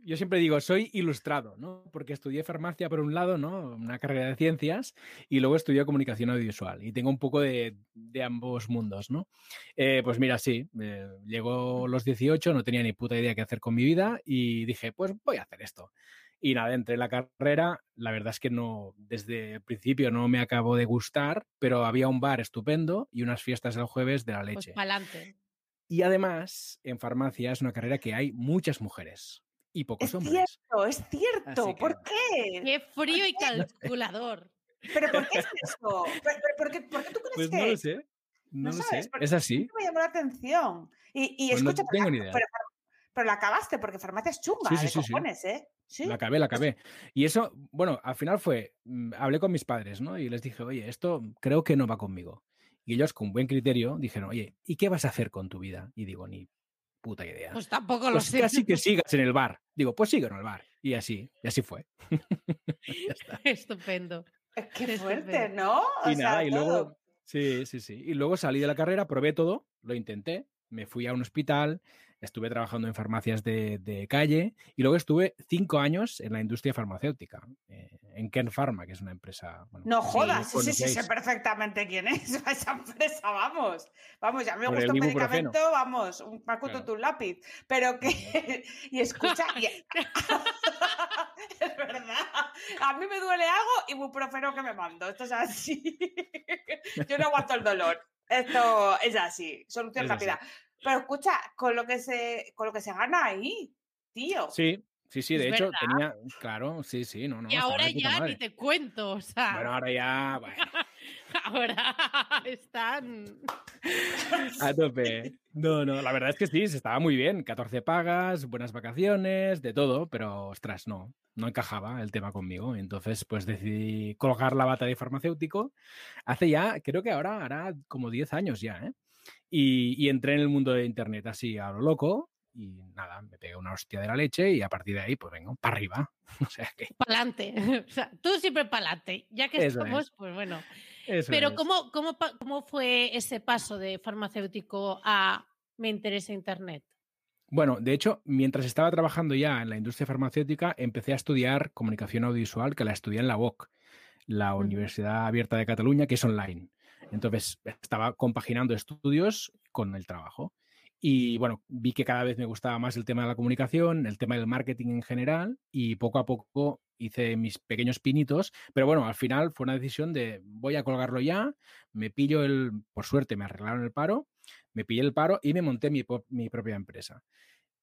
Yo siempre digo, soy ilustrado, ¿no? Porque estudié farmacia por un lado, ¿no? Una carrera de ciencias, y luego estudié comunicación audiovisual. Y tengo un poco de, de ambos mundos, ¿no? Eh, pues mira, sí, eh, llegó los 18, no tenía ni puta idea qué hacer con mi vida, y dije, pues voy a hacer esto. Y nada, entré en la carrera, la verdad es que no, desde el principio no me acabó de gustar, pero había un bar estupendo y unas fiestas el jueves de la Pues leche. pa'lante. Y además, en farmacia es una carrera que hay muchas mujeres y pocos es hombres. cierto, es cierto. Que ¿Por qué? Qué frío y calculador. ¿Pero por qué es eso? ¿Pero- pero por, qué, por qué tú crees Pues que no lo sé. No, No lo sabes, sé. Es así. me llamó la atención. Y, y Pues no escucha, tengo pero, ni idea. Pero, pero la acabaste, porque farmacia es chunga, Sí, sí, de sí, sí. cojones, ¿eh? Sí. La acabé, la acabé. Y eso, bueno, al final fue, mm, hablé con mis padres, ¿no? Y les dije, oye, esto creo que no va conmigo. Y ellos, con buen criterio, dijeron, oye, ¿y qué vas a hacer con tu vida? Y digo, ni puta idea. Pues tampoco lo Pues sé. casi que sigas en el bar. Digo, pues sigo en el bar. Y así, y así fue. Ya está. Estupendo. Qué fuerte. ¿no? O y sea, nada, y todo. luego, sí, sí, sí. Y luego salí de la carrera, probé todo, lo intenté, me fui a un hospital, estuve trabajando en farmacias de, de calle y luego estuve cinco años en la industria farmacéutica, eh, en Ken Pharma, que es una empresa. bueno, No jodas, sí, sí, sí, sé perfectamente quién es esa empresa, vamos. Vamos, ya me gusta un medicamento, vamos, un pacuto Claro. tu lápiz. Pero que, y escucha, y- es verdad, a mí me duele algo y ibuprofeno que me mando, esto es así. Yo no aguanto el dolor, esto es así, solución Es así. Pero escucha, con lo que se, con lo que se gana ahí, tío. Sí, sí, sí, de hecho verdad. tenía, claro, sí, sí, no, no. y ahora ya ni te cuento. O sea, Bueno, ahora ya, bueno, ahora están. a tope. No, no, la verdad es que sí, se estaba muy bien. 14 pagas, buenas vacaciones, de todo, pero ostras, no, no encajaba el tema conmigo. Entonces, pues decidí colgar la bata de farmacéutico. Hace ya, creo que ahora hará como 10 años ya, ¿eh? Y, y entré en el mundo de Internet así a lo loco. Y nada, me pegué una hostia de la leche y a partir de ahí, pues vengo, para arriba. O sea que. Pa'lante. O sea, tú siempre pa'lante. Ya que Eso estamos, es. pues bueno. eso Pero es. ¿cómo, cómo, ¿cómo fue ese paso de farmacéutico a me interesa Internet? Bueno, de hecho, mientras estaba trabajando ya en la industria farmacéutica, empecé a estudiar comunicación audiovisual, que la estudié en la UOC, la. Universidad Abierta de Cataluña, que es online. Entonces, estaba compaginando estudios con el trabajo. Y bueno, vi que cada vez me gustaba más el tema de la comunicación, el tema del marketing en general, y poco a poco hice mis pequeños pinitos, pero bueno, al final fue una decisión de voy a colgarlo ya, me pillo el, por suerte me arreglaron el paro, me pillé el paro y me monté mi, propia empresa.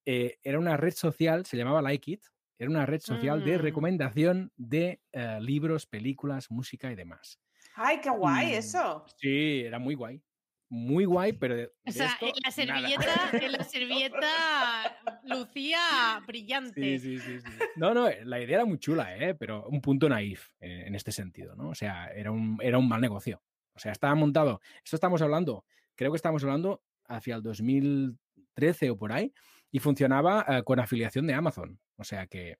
Eh, era una red social, se llamaba Like It, era una red social de Mm. recomendación de eh, libros, películas, música y demás. Ay, qué guay eso. Sí, era muy guay. Muy guay, pero de, O de sea, esto, en la servilleta, en la servilleta lucía brillante. Sí, sí, sí, sí. No, no, la idea era muy chula, ¿eh? pero un punto naif eh, en este sentido, ¿no? O sea, era un, era un mal negocio. O sea, estaba montado. Esto estamos hablando, creo que estamos hablando hacia el 2013 o por ahí, y funcionaba eh, con afiliación de Amazon. O sea que,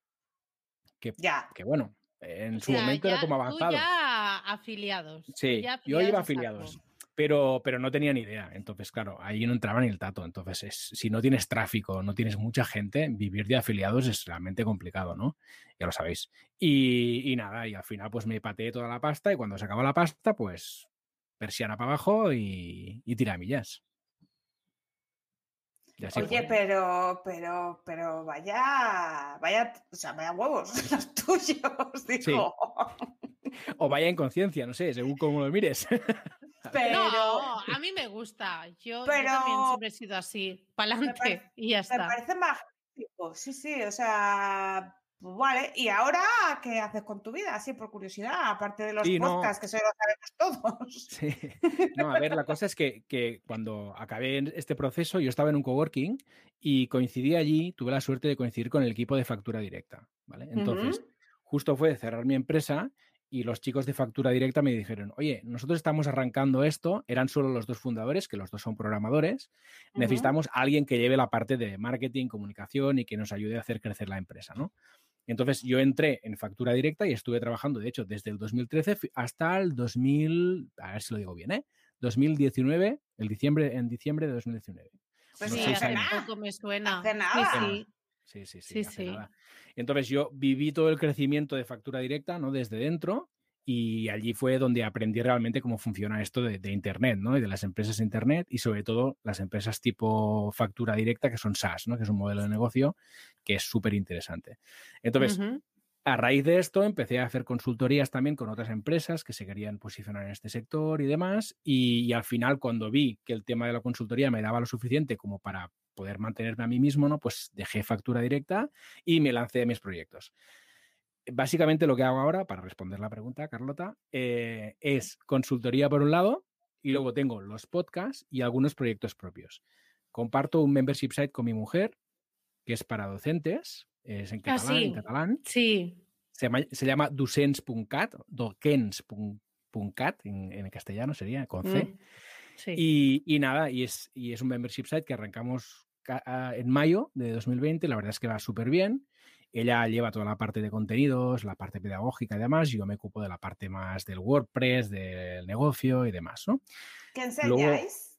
que, Ya. que bueno, en su momento era como tú avanzado. ya afiliados. Sí, ya yo iba a afiliados, pero, pero no tenía ni idea. Entonces, claro, ahí no entraba ni el tato. Entonces, es- si no tienes tráfico, no tienes mucha gente, vivir de afiliados es realmente complicado, ¿no? Ya lo sabéis. Y, y nada, y al final pues me pateé toda la pasta y cuando se acabó la pasta, pues persiana para abajo y, y tiramillas. Oye, fue. pero, pero, pero vaya, vaya, o sea, vaya huevos los tuyos, digo. O vaya inconsciencia, no sé, según cómo lo mires. Pero No, a mí me gusta. Yo, también siempre he sido así. Pa'lante parece- y ya me está. parece mágico. Sí, sí, o sea, pues vale. ¿Y ahora qué haces con tu vida? Así por curiosidad, aparte de los Sí, no. podcasts, que eso lo sabemos todos. Sí. No, a ver, la cosa es que, que cuando acabé en este proceso, yo estaba en un coworking y coincidí allí, tuve la suerte de coincidir con el equipo de factura directa, ¿vale? Entonces, justo fue cerrar mi empresa y los chicos de factura directa me dijeron, oye, nosotros estamos arrancando esto, eran solo los dos fundadores, que los dos son programadores, necesitamos a alguien que lleve la parte de marketing, comunicación y que nos ayude a hacer crecer la empresa, ¿no? Entonces yo entré en factura directa y estuve trabajando, de hecho, desde el 2013 fi- hasta el 2000, a ver si lo digo bien, ¿eh? 2019, el diciembre, en diciembre de 2019. Pues Sí, hace nada. me suena. Hace nada. sí. Sí, sí, sí. Sí, hace sí. nada. Entonces yo viví todo el crecimiento de factura directa, ¿no? Desde dentro y allí fue donde aprendí realmente cómo funciona esto de, de Internet, ¿no? Y de las empresas de Internet y sobre todo las empresas tipo factura directa que son SaaS, ¿no? Que es un modelo de negocio que es súper interesante. Entonces, a raíz de esto empecé a hacer consultorías también con otras empresas que se querían posicionar en este sector y demás. Y, y al final, cuando vi que el tema de la consultoría me daba lo suficiente como para poder mantenerme a mí mismo, ¿no? Pues dejé factura directa y me lancé a mis proyectos. Básicamente lo que hago ahora, para responder la pregunta, Carlota, eh, es consultoría por un lado y luego tengo los podcasts y algunos proyectos propios. Comparto un membership site con mi mujer, que es para docentes, es en Ah, catalán, en sí. catalán. Sí. Se llama, se llama docents.cat, docents.cat en, en castellano sería, con C. Mm, sí. Y, y nada, y es, y es un membership site que arrancamos ca- ah, en mayo de 2020. La verdad es que va súper bien. Ella lleva toda la parte de contenidos, la parte pedagógica y demás. Yo me ocupo de la parte más del WordPress, del negocio y demás, ¿no? ¿Qué Luego, enseñáis?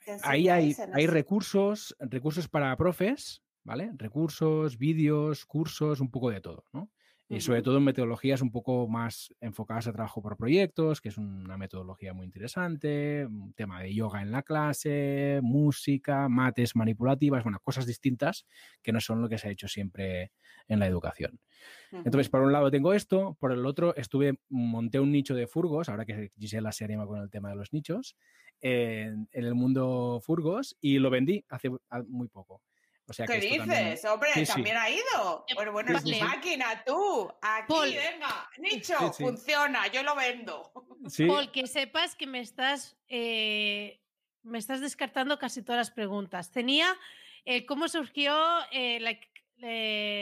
¿Qué Ahí hay, en hay recursos, recursos para profes, ¿vale? Recursos, vídeos, cursos, un poco de todo, ¿no? Y sobre todo en metodologías un poco más enfocadas a trabajo por proyectos, que es una metodología muy interesante, un tema de yoga en la clase, música, mates manipulativas, bueno, cosas distintas que no son lo que se ha hecho siempre en la educación. Entonces, por un lado tengo esto, por el otro estuve, monté un nicho de furgos, ahora que Gisela se anima con el tema de los nichos, en, en el mundo furgos y lo vendí hace a- muy poco. O sea que ¿Qué también- dices? Hombre, Sí, sí. también ha ido. Eh, Bueno, sí, es sí. máquina, tú. Aquí, Paul. venga. Nicho, Sí, sí. funciona, yo lo vendo. Sí, Paul, que sepas que me estás, eh, me estás descartando casi todas las preguntas. Tenía el cómo surgió eh, la- eh,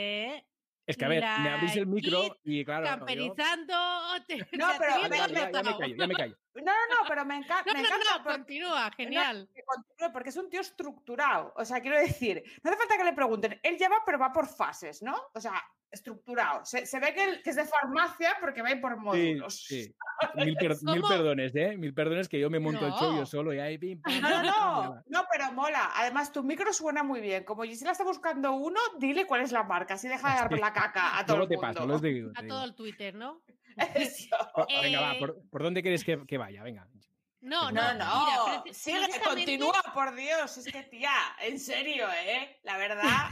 es que a ver, me abrís el micro y claro. yo- camperizando. te- No, pero, te a había ver, ya, ya me callo, ya me callo. No, no, no, pero me, enca- No, me no, encanta. no, porque- continúa, genial. que continúe, porque es un tío estructurado. O sea, quiero decir, no hace falta que le pregunten. Él lleva, pero va por fases, ¿no? O sea, estructurado. Se, se ve que, es de farmacia porque va a ir por módulos. sí. Mil, per- mil ¿Cómo? perdones, ¿eh? Mil perdones que yo me monto el show yo No. solo y ahí pim, pam, No, no, no, no, pero mola. Además, tu micro suena muy bien. Como Gisela está buscando uno, dile cuál es la marca. Así deja de dar la caca a todo el te mundo. paso, los digo. te A digo. todo el Twitter, ¿no? Eso. Oh, Venga, va, Eh, ¿por, por dónde quieres que, que vaya? Venga. No, No, no, no, mira, sigue, continúa, por Dios. Es que, tía, en serio, ¿eh? La verdad.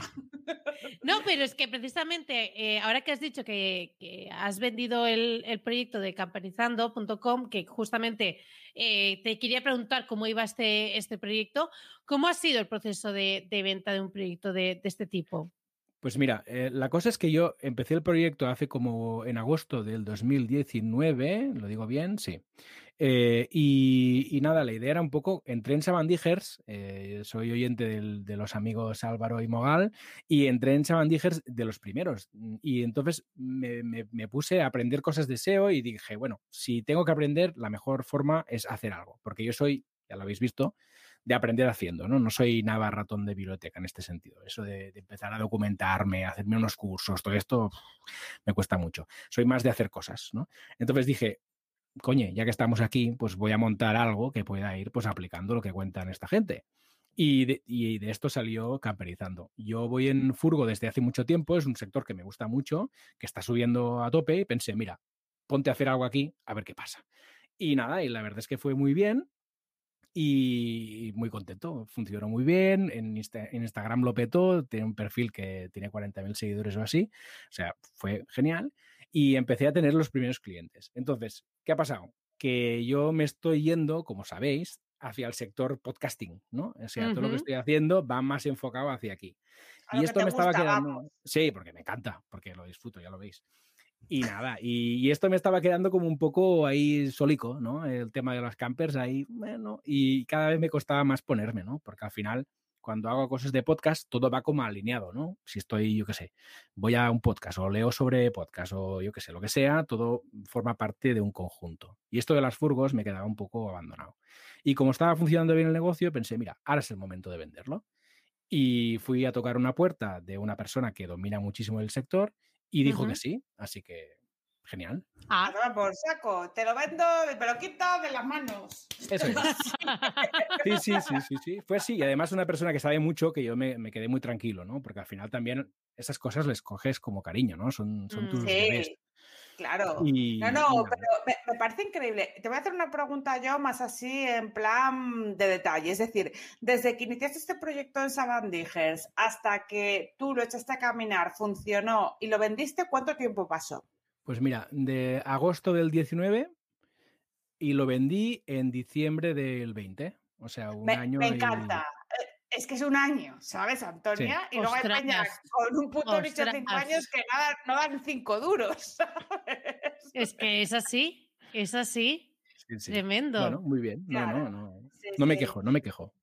No, pero es que precisamente eh, ahora que has dicho que, has vendido el, el proyecto de camperizando.com, que justamente eh, te quería preguntar cómo iba este, este proyecto, ¿cómo ha sido el proceso de, venta de un proyecto de este tipo? Pues mira, eh, la cosa es que yo empecé el proyecto hace como en agosto del 2019, lo digo bien, sí. Eh, y, nada, la idea era un poco, entré en Sabandijers, eh, soy oyente de los amigos Álvaro y Mogal, y entré en Sabandijers de los primeros. Y entonces me, me, puse a aprender cosas de SEO y dije, bueno, si tengo que aprender, la mejor forma es hacer algo, porque yo soy, ya lo habéis visto, de aprender haciendo, ¿no? No soy nada ratón de biblioteca en este sentido. Eso de, empezar a documentarme, hacerme unos cursos, todo esto me cuesta mucho. Soy más de hacer cosas, ¿no? Entonces dije, coño, ya que estamos aquí, pues voy a montar algo que pueda ir pues aplicando lo que cuentan esta gente. Y de, y de, esto salió camperizando. Yo voy en furgo desde hace mucho tiempo, es un sector que me gusta mucho, que está subiendo a tope y pensé, mira, ponte a hacer algo aquí, a ver qué pasa. Y nada, y la verdad es que fue muy bien y muy contento, funcionó muy bien, en, Instagram lo petó, tiene un perfil que tiene 40.000 seguidores o así, o sea, fue genial y empecé a tener los primeros clientes. Entonces, ¿qué ha pasado? Que yo me estoy yendo, como sabéis, hacia el sector podcasting, ¿no? O sea, todo lo que estoy haciendo va más enfocado hacia aquí. y esto me estaba quedando... Sí, porque me encanta, porque lo disfruto, ya lo veis. Y nada, y, esto me estaba quedando como un poco ahí solico, ¿no? El tema de los campers ahí, bueno, y cada vez me costaba más ponerme, ¿no? Porque al final, cuando hago cosas de podcast, todo va como alineado, ¿no? Si estoy, yo qué sé, voy a un podcast o leo sobre podcast o yo qué sé, lo que sea, todo forma parte de un conjunto. Y esto de las furgos me quedaba un poco abandonado. Y como estaba funcionando bien el negocio, pensé, mira, ahora es el momento de venderlo. Y fui a tocar una puerta de una persona que domina muchísimo el sector y dijo que sí, así que genial. Ah, por saco, te lo vendo, me lo quito de las manos. Eso es. Sí, sí, sí, sí, sí. Fue así. Y además una persona que sabe mucho que yo me, quedé muy tranquilo, ¿no? Porque al final también esas cosas les coges como cariño, ¿no? Son, son mm, tus sí. Claro. no, no, pero me, parece increíble. Te voy a hacer una pregunta yo más así en plan de detalle. Es decir, desde que iniciaste este proyecto en Sabandijers hasta que tú lo echaste a caminar, funcionó y lo vendiste, ¿cuánto tiempo pasó? Pues mira, de agosto del 19 y lo vendí en diciembre del 20. O sea, un año. Me encanta es que es un año, ¿sabes, Antonia? Y luego hay peñas con un puto nicho de cinco años que nada, no dan cinco duros. Es que es así, es así. Tremendo. Bueno, muy bien. No, no, no. no me quejo, no me quejo.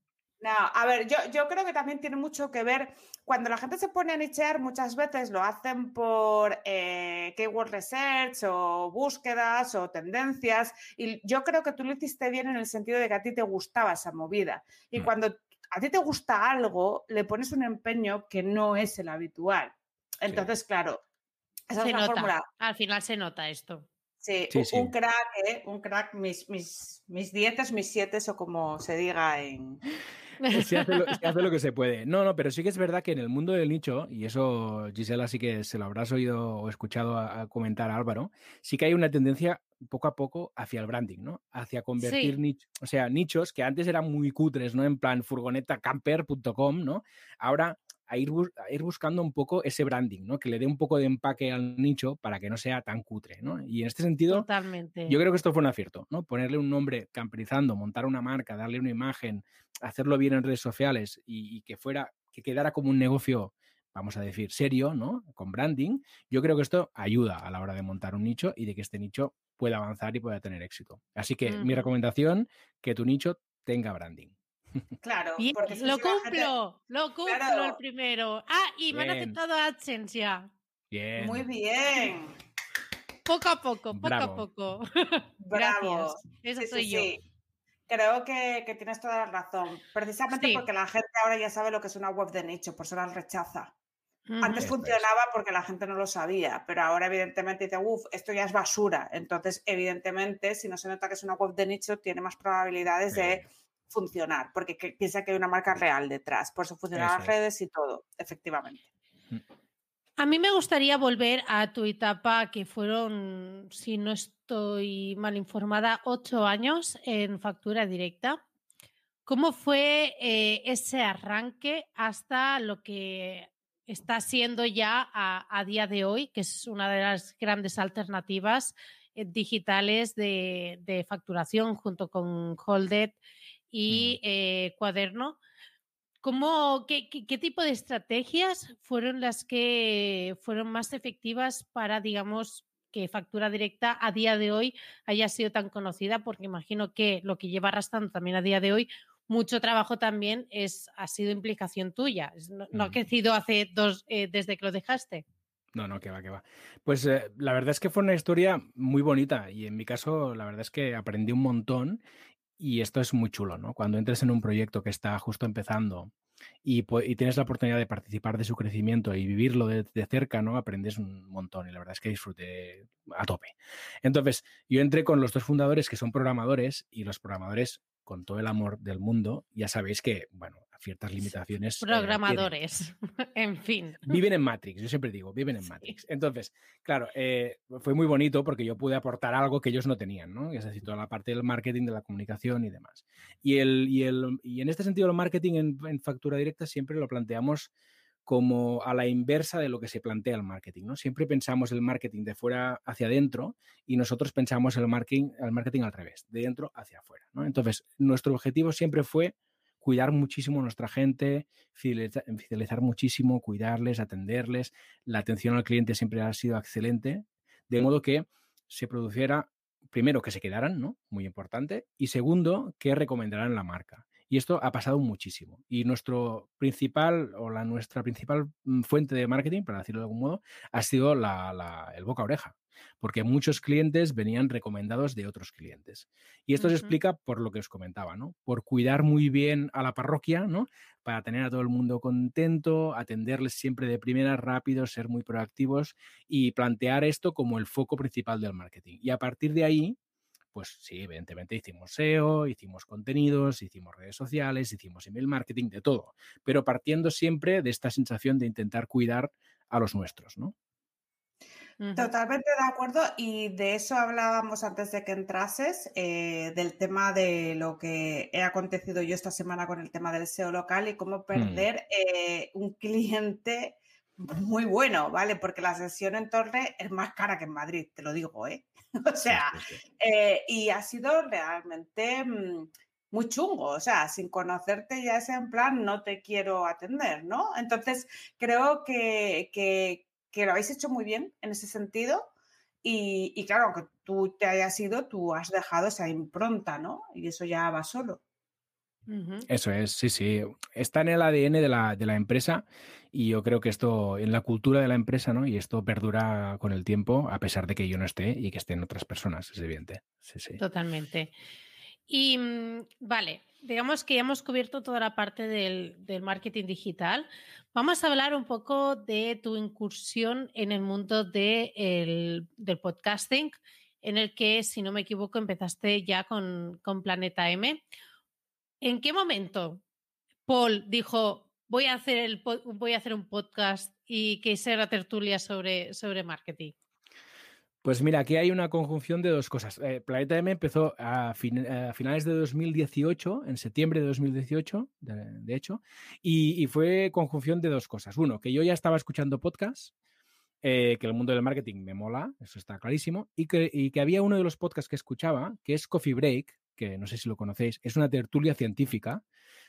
No, a ver, yo, yo, creo que también tiene mucho que ver, cuando la gente se pone a nichear, muchas veces lo hacen por eh, keyword research o búsquedas o tendencias, y yo creo que tú lo hiciste bien en el sentido de que a ti te gustaba esa movida. Y mm. cuando a ti te gusta algo, le pones un empeño que no es el habitual. Entonces, claro, esa es la fórmula. Al final se nota esto. Sí, un, crack, ¿eh? un crack, mis, mis, mis dietas, mis siete, o como se diga en, Se hace, lo, que se puede. No, no, pero sí que es verdad que en el mundo del nicho, y eso Gisela sí que se lo habrás oído o escuchado a, comentar a Álvaro, sí que hay una tendencia poco a poco hacia el branding, ¿no? Hacia convertir nichos, o sea, nichos que antes eran muy cutres, ¿no? En plan furgonetacamper.com, ¿no? Ahora a ir, ir, buscando un poco ese branding, ¿no? Que le dé un poco de empaque al nicho para que no sea tan cutre, ¿no? Y en este sentido, Totalmente. yo creo que esto fue un acierto, ¿no? Ponerle un nombre camperizando, montar una marca, darle una imagen, hacerlo bien en redes sociales y, que fuera, que quedara como un negocio, vamos a decir, serio, ¿no? Con branding, yo creo que esto ayuda a la hora de montar un nicho y de que este nicho pueda avanzar y pueda tener éxito. Así que mi recomendación, que tu nicho tenga branding. Claro, porque lo cumplo, lo cumplo el primero. Ah, y me han aceptado AdSense ya. Bien. Muy bien. Poco a poco, poco a poco. Bravo. Eso soy yo. Creo que, tienes toda la razón. Precisamente porque la gente ahora ya sabe lo que es una web de nicho, por eso la rechaza. Antes funcionaba porque la gente no lo sabía, pero ahora evidentemente dice, uff, esto ya es basura. Entonces, evidentemente, si no se nota que es una web de nicho, tiene más probabilidades de funcionar, porque piensa que hay una marca real detrás. Por eso funcionan las redes y todo, efectivamente. Mm. A mí me gustaría volver a tu etapa, que fueron, si no estoy mal informada, ocho años en factura directa. ¿Cómo fue eh, ese arranque hasta lo que está siendo ya a, día de hoy, que es una de las grandes alternativas eh, digitales de, de, facturación junto con Holded y eh, Cuaderno? ¿Cómo, qué, qué, tipo de estrategias fueron las que fueron más efectivas para, digamos, que factura directa a día de hoy haya sido tan conocida? Porque imagino que lo que lleva arrastrando también a día de hoy, mucho trabajo también es, ha sido implicación tuya. No, ha crecido hace dos, eh, desde que lo dejaste. No, no, que va, que va. Pues eh, la verdad es que fue una historia muy bonita y en mi caso la verdad es que aprendí un montón y esto es muy chulo, ¿no? Cuando entres en un proyecto que está justo empezando y, tienes la oportunidad de participar de su crecimiento y vivirlo de, de, cerca, ¿no? Aprendes un montón y la verdad es que disfruté a tope. Entonces, yo entré con los dos fundadores que son programadores y los programadores con todo el amor del mundo, ya sabéis que, bueno, ciertas limitaciones. Eh, Programadores, en fin. Viven en Matrix, yo siempre digo, viven en Matrix. Entonces, claro, eh, fue muy bonito porque yo pude aportar algo que ellos no tenían, ¿no? Es decir, toda la parte del marketing, de la comunicación y demás. Y, el, y, el, y en este sentido, el marketing en, factura directa siempre lo planteamos como a la inversa de lo que se plantea el marketing. ¿no? Siempre pensamos el marketing de fuera hacia adentro y nosotros pensamos el marketing, el marketing al revés, de dentro hacia afuera. ¿no? Entonces, nuestro objetivo siempre fue cuidar muchísimo a nuestra gente, fidelizar, muchísimo, cuidarles, atenderles. La atención al cliente siempre ha sido excelente, de modo que se produciera, primero, que se quedaran, ¿no? Muy importante, y segundo, que recomendaran la marca. Y esto ha pasado muchísimo. Y nuestro principal o la, nuestra principal mm, fuente de marketing, para decirlo de algún modo, ha sido el boca oreja porque muchos clientes venían recomendados de otros clientes. Y esto se explica por lo que os comentaba, ¿no? Por cuidar muy bien a la parroquia, ¿no? Para tener a todo el mundo contento, atenderles siempre de primera, rápido, ser muy proactivos y plantear esto como el foco principal del marketing. Y a partir de ahí, pues sí, evidentemente hicimos SEO, hicimos contenidos, hicimos redes sociales, hicimos email marketing, de todo, pero partiendo siempre de esta sensación de intentar cuidar a los nuestros, ¿no? Totalmente de acuerdo y de eso hablábamos antes de que entrases, eh, del tema de lo que he acontecido yo esta semana con el tema del SEO local y cómo mm. perder eh, un cliente muy bueno, ¿vale? Porque la sesión en Torre es más cara que en Madrid, te lo digo, ¿eh? o sea, eh, y ha sido realmente mm, muy chungo, o sea, sin conocerte ya es en plan, no te quiero atender, ¿no? Entonces, creo que, que que lo habéis hecho muy bien en ese sentido. Y, claro, aunque tú te hayas ido, tú has dejado esa impronta, ¿no? Y eso ya va solo. Eso es, sí, sí. Está en el ADN de la, de la, empresa y yo creo que esto, en la cultura de la empresa, ¿no? Y esto perdura con el tiempo, a pesar de que yo no esté y que estén otras personas, es evidente. Sí, sí. Totalmente. Y mm, vale, digamos que ya hemos cubierto toda la parte del, marketing digital. Vamos a hablar un poco de tu incursión en el mundo del podcasting, en el que, si no me equivoco, empezaste ya con, Planeta M. ¿En qué momento Paul dijo, voy a hacer, un podcast y que sea tertulia sobre, sobre marketing? Pues mira, aquí hay una conjunción de dos cosas. Eh, Planeta M empezó a, finales de 2018, en septiembre de 2018, de, hecho, y, fue conjunción de dos cosas. Uno, que yo ya estaba escuchando podcasts, eh, que el mundo del marketing me mola, eso está clarísimo, y que, que había uno de los podcasts que escuchaba, que es Coffee Break, que no sé si lo conocéis, es una tertulia científica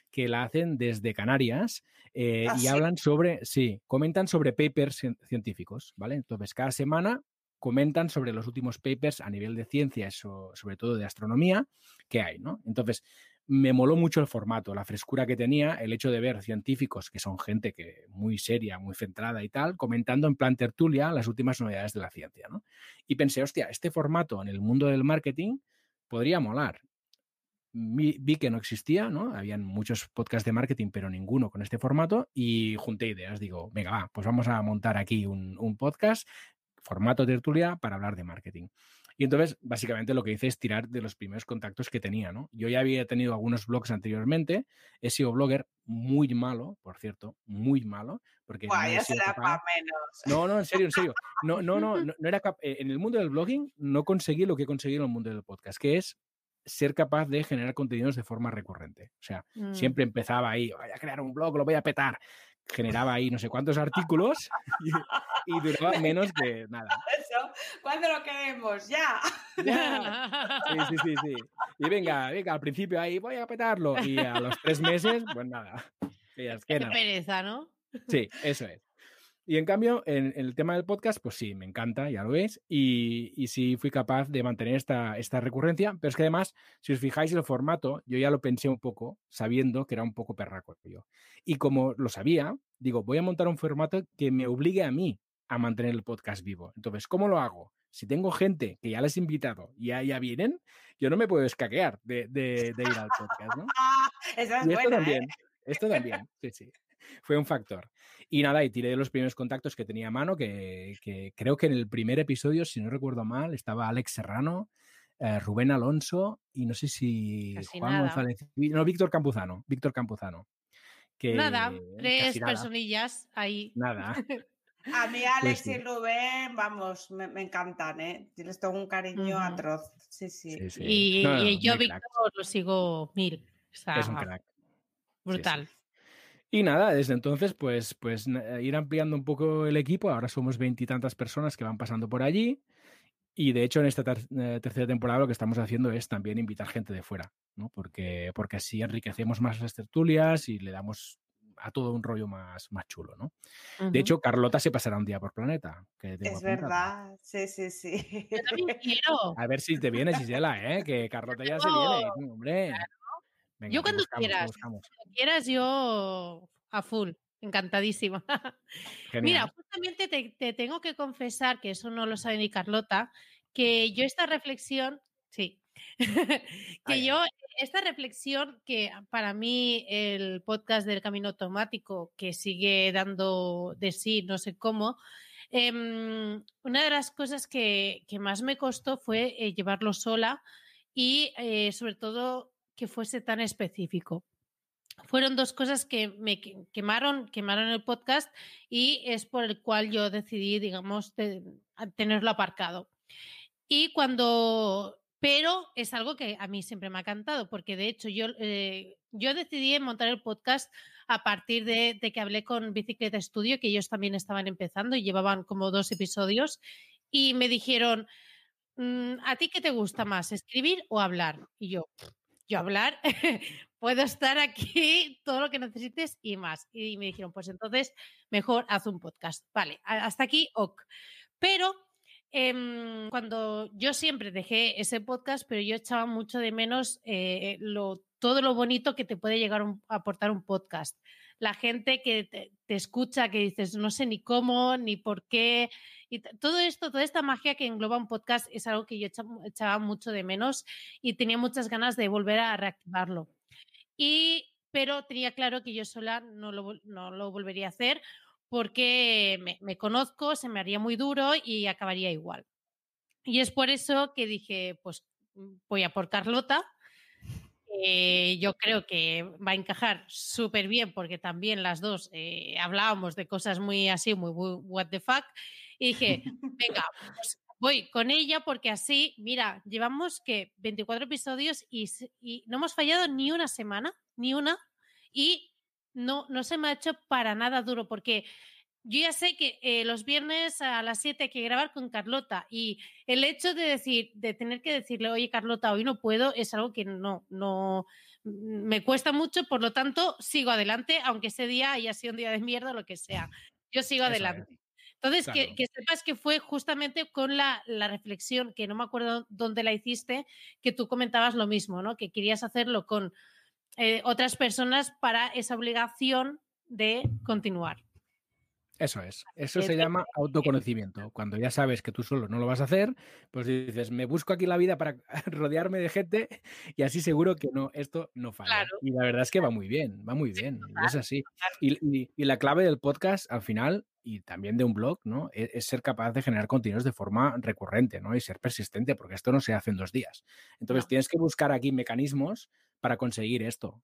que la hacen desde Canarias eh, ¿Ah, y hablan sobre, sí, comentan sobre papers científicos, ¿vale? Entonces, cada semana comentan sobre los últimos papers a nivel de ciencias o sobre todo de astronomía que hay, ¿no? Entonces, me moló mucho el formato, la frescura que tenía, el hecho de ver científicos que son gente que muy seria, muy centrada y tal, comentando en plan tertulia las últimas novedades de la ciencia, ¿no? Y pensé, hostia, este formato en el mundo del marketing podría molar. Vi, que no existía, ¿no? Habían muchos podcasts de marketing, pero ninguno con este formato y junté ideas. Digo, venga, va, pues vamos a montar aquí un, un podcast formato tertulia para hablar de marketing. Y entonces, básicamente lo que hice es tirar de los primeros contactos que tenía, ¿no? Yo ya había tenido algunos blogs anteriormente, he sido blogger muy malo, por cierto, muy malo, porque... no, menos. no, no, en serio, en serio. No, no, no, no, era eh, En el mundo del blogging no conseguí lo que he conseguido en el mundo del podcast, que es ser capaz de generar contenidos de forma recurrente. O sea, mm. siempre empezaba ahí, voy a crear un blog, lo voy a petar generaba ahí no sé cuántos artículos y, duraba menos que nada. Eso, ¿cuándo lo queremos? ¡Ya! Sí, sí, sí, sí. Y venga, venga, al principio ahí voy a petarlo y a los tres meses, pues nada. Qué que nada. pereza, ¿no? Sí, eso es. Y en cambio, en, en el tema del podcast, pues sí, me encanta, ya lo ves, y, y sí fui capaz de mantener esta, esta recurrencia, pero es que además, si os fijáis el formato, yo ya lo pensé un poco, sabiendo que era un poco perraco yo. Y como lo sabía, digo, voy a montar un formato que me obligue a mí a mantener el podcast vivo. Entonces, ¿cómo lo hago? Si tengo gente que ya les he invitado y ya, ya vienen, yo no me puedo escaquear de, de- de ir al podcast, ¿no? Esa es Y esto buena, también, ¿eh? esto también, sí, sí. Fue un factor. Y nada, y tiré de los primeros contactos que tenía a mano, que, que creo que en el primer episodio, si no recuerdo mal, estaba Alex Serrano, eh, Rubén Alonso y no sé si Casi Juan nada. González, no, Víctor Campuzano, Víctor Campuzano. Que, Nada, tres nada, personillas ahí. Nada. A mí Alex sí. y Rubén, vamos, me, me encantan, ¿eh? Les tengo un cariño atroz. Sí, sí. Sí, sí. Y, No, no, y yo. Víctor, lo sigo mil. O sea, Es un crack. brutal. Y nada, desde entonces, pues, pues ir ampliando un poco el equipo. Ahora somos veintitantas personas que van pasando por allí. Y de hecho, en esta ter- eh, tercera temporada lo que estamos haciendo es también invitar gente de fuera, ¿no? Porque, porque así enriquecemos más las tertulias y le damos a todo un rollo más, más chulo, ¿no? Ujú. De hecho, Carlota se pasará un día por planeta. Que Es apuntado. verdad, sí, sí, sí. Yo también quiero. A ver si te viene, Gisela, ¿eh? Que Carlota ya se tengo- viene, hombre. Venga, Yo cuando buscamos, quieras. Cuando quieras, yo a full. Encantadísima. Mira, justamente te, te tengo que confesar, que eso no lo sabe ni Carlota, que yo esta reflexión, sí, que Ay, yo, esta reflexión que para mí el podcast del Camino Automático, que sigue dando de sí, no sé cómo, em, una de las cosas que, que más me costó fue eh, llevarlo sola y eh, sobre todo que fuese tan específico fueron dos cosas que me que- quemaron, quemaron el podcast y es por el cual yo decidí, digamos, tenerlo aparcado. Y cuando, pero es algo que a mí siempre me ha cantado, porque de hecho yo, eh, yo decidí montar el podcast a partir de, de que hablé con Bicicleta Studio, que ellos también estaban empezando y llevaban como dos episodios, y me dijeron, "Mm, ¿a ti qué te gusta más, escribir o hablar? Y yo, yo hablar, puedo estar aquí todo lo que necesites y más. Y me dijeron, pues entonces mejor haz un podcast. Vale, hasta aquí, ok. Pero em, cuando yo siempre dejé ese podcast, pero yo echaba mucho de menos eh, todo lo bonito que te puede llegar a aportar un podcast. La gente que te, escucha, que dices, no sé ni cómo, ni por qué. Y todo esto, toda esta magia que engloba un podcast es algo que yo echa- echaba mucho de menos y tenía muchas ganas de volver a reactivarlo. Y, pero tenía claro que yo sola no lo, no lo volvería a hacer porque me, me conozco, se me haría muy duro y acabaría igual. Y es por eso que dije, pues mm, voy a por Carlota. Eh, yo creo que va a encajar súper bien porque también las dos eh, hablábamos de cosas muy así, muy, what the fuck. Y dije, venga, pues voy con ella porque así, mira, llevamos que 24 episodios y, y no hemos fallado ni una semana, ni una, y no, no se me ha hecho para nada duro porque yo ya sé que eh, los viernes a las 7 hay que grabar con Carlota y el hecho de decir, de tener que decirle, oye Carlota, hoy no puedo, es algo que no, no mm, me cuesta mucho, por lo tanto sigo adelante, aunque ese día haya sido un día de mierda o lo que sea. Yo sigo adelante. Entonces, que, sepas que fue justamente con la, la reflexión, que no me acuerdo dónde la hiciste, que tú comentabas lo mismo, ¿no? Que querías hacerlo con eh, otras personas para esa obligación de continuar. Eso es. Eso es se llama autoconocimiento. Cuando ya sabes que tú solo no lo vas a hacer, pues dices, me busco aquí la vida para rodearme de gente y así seguro que no, esto no falla. Claro. Y la verdad es que va muy bien, va muy Sí, bien. es así. Y, y- y la clave del podcast, al final, y también de un blog, ¿no? E- Es, ser capaz de generar contenidos de forma recurrente, ¿no? Y ser persistente, porque esto no se hace en dos días. Entonces No. tienes que buscar aquí mecanismos para conseguir esto.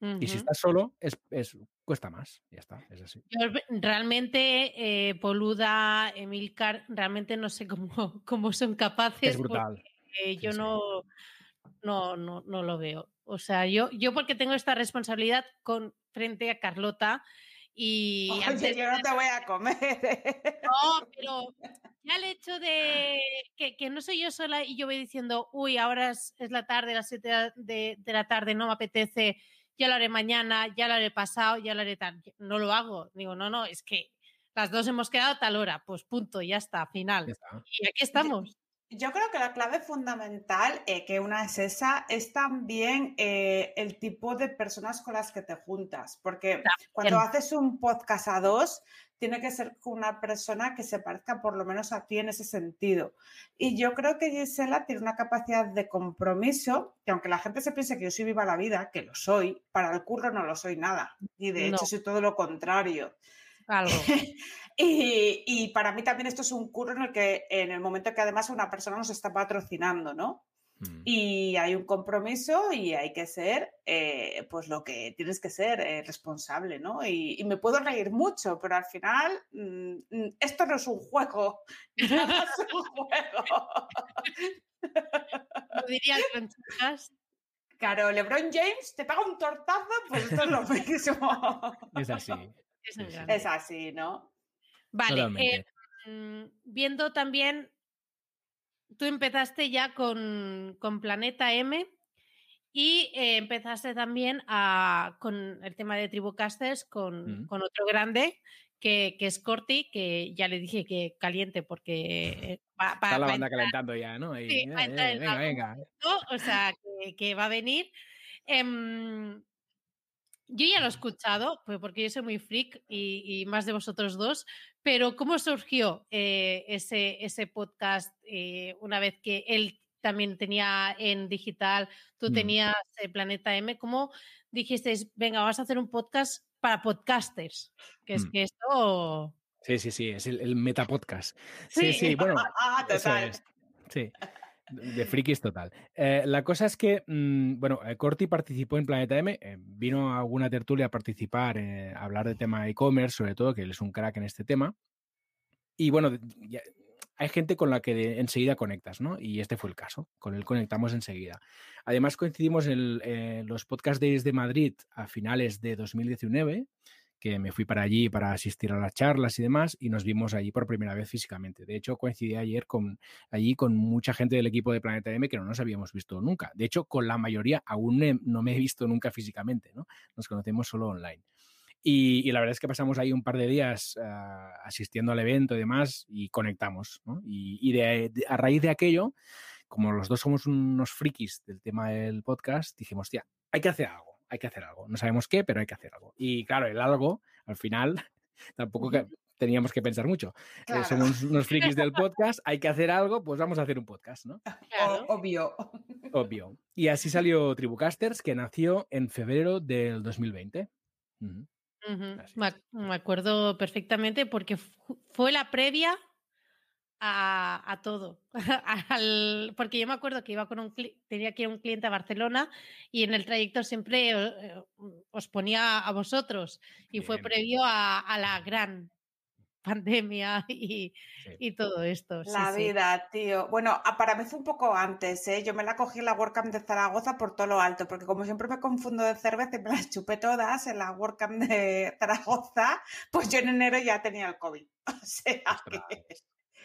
Y si estás solo, es, es- cuesta más. Ya está, es así. Yo re- realmente, eh, Poluda, Emilcar, realmente no sé cómo, cómo son capaces. Es brutal. porque yo sí. no, no, no, no lo veo. O sea, yo, yo porque tengo esta responsabilidad con, frente a Carlota y Oye, antes yo no te voy a comer. No, pero ya el hecho de que, que no soy yo sola y yo voy diciendo, uy, ahora es, es la tarde, las 7 de, de la tarde, no me apetece, ya lo haré mañana, ya lo haré pasado, ya lo haré tal. No lo hago. Digo, no, no, es que las dos hemos quedado a tal hora. Pues punto, ya está, final. Ya está. Y aquí estamos. Yo creo que la clave fundamental, eh, que una es esa, es también eh, el tipo de personas con las que te juntas. Porque cuando haces un podcast a dos, tiene que ser con una persona que se parezca por lo menos a ti en ese sentido. Y yo creo que Gisela tiene una capacidad de compromiso, que aunque la gente se piense que yo soy viva la vida, que lo soy, para el curro no lo soy nada. Y de hecho soy todo lo contrario. Algo. y, y para mí también esto es un curro en el que en el momento que además una persona nos está patrocinando, ¿no? Mm. Y hay un compromiso y hay que ser, eh, pues lo que tienes que ser, eh, responsable, ¿no? Y, y me puedo reír mucho, pero al final mm, mm, esto no es un juego. Nada es un juego. Lo diría. Claro, LeBron James te pega un tortazo, pues esto es lo mismo. Es así. Es así, ¿no? Vale, eh, mm, viendo también, tú empezaste ya con, con Planeta M y eh, empezaste también a, con el tema de Tribucasters con, Mm. con otro grande que, que es Corti, que ya le dije que caliente porque eh, va, va- Está la va banda entrar, calentando ya, ¿no? Ahí, sí, va a eh, entrar eh, en venga, venga. o sea, que, que va a venir. Em, yo ya lo he escuchado, pues porque yo soy muy freak y, y más de vosotros dos, pero ¿cómo surgió eh, ese, ese podcast eh, una vez que él también tenía en digital, tú Mm. tenías eh, Planeta M? ¿Cómo dijisteis, venga, vamos a hacer un podcast para podcasters? Que es Mm. que esto... Sí, sí, sí, es el, el metapodcast. Sí, Sí. sí, bueno, Ah, eso total. es. Sí, de frikis total. Eh, la cosa es que, mm, bueno, eh, Corti participó en Planeta M, eh, vino a alguna tertulia a participar, eh, a hablar de tema e-commerce, sobre todo, que él es un crack en este tema. Y bueno, hay gente con la que de- enseguida conectas, ¿no? Y este fue el caso, con él conectamos enseguida. Además, coincidimos en el- los Podcast Days de Madrid a finales de 2019 que me fui para allí para asistir a las charlas y demás, y nos vimos allí por primera vez físicamente. De hecho, coincidí ayer con, allí con mucha gente del equipo de Planeta M que no nos habíamos visto nunca. De hecho, con la mayoría aún no me he visto nunca físicamente, ¿no? Nos conocemos solo online. Y, y la verdad es que pasamos ahí un par de días ah, asistiendo al evento y demás y conectamos, y de- de- a raíz de aquello, como los dos somos unos frikis del tema del podcast, dijimos, tía, hay que hacer algo, hay que hacer algo. No sabemos qué, pero hay que hacer algo. Y claro, el algo, al final, tampoco que teníamos que pensar mucho. Eh, somos unos frikis del podcast, hay que hacer algo, pues vamos a hacer un podcast, ¿no? Claro. Obvio. Obvio. Y así salió Tribucasters, que nació en febrero del 2020. Ujú. Ujú, Así Me, es. ac- me acuerdo perfectamente porque fu- fue la previa a, a todo. Al- porque yo me acuerdo que iba con un cli- tenía que ir a un cliente a Barcelona y en el trayecto siempre eh, eh, os ponía a vosotros y fue previo a, a la gran pandemia y, Sí. y todo esto. sí, La sí. vida, tío. Bueno, a- para mí fue un poco antes, ¿eh? Yo me la cogí en la WordCamp de Zaragoza por todo lo alto, porque como siempre me confundo de cerveza y me las chupé todas en la WordCamp de Zaragoza, pues yo en enero ya tenía el COVID. O sea que...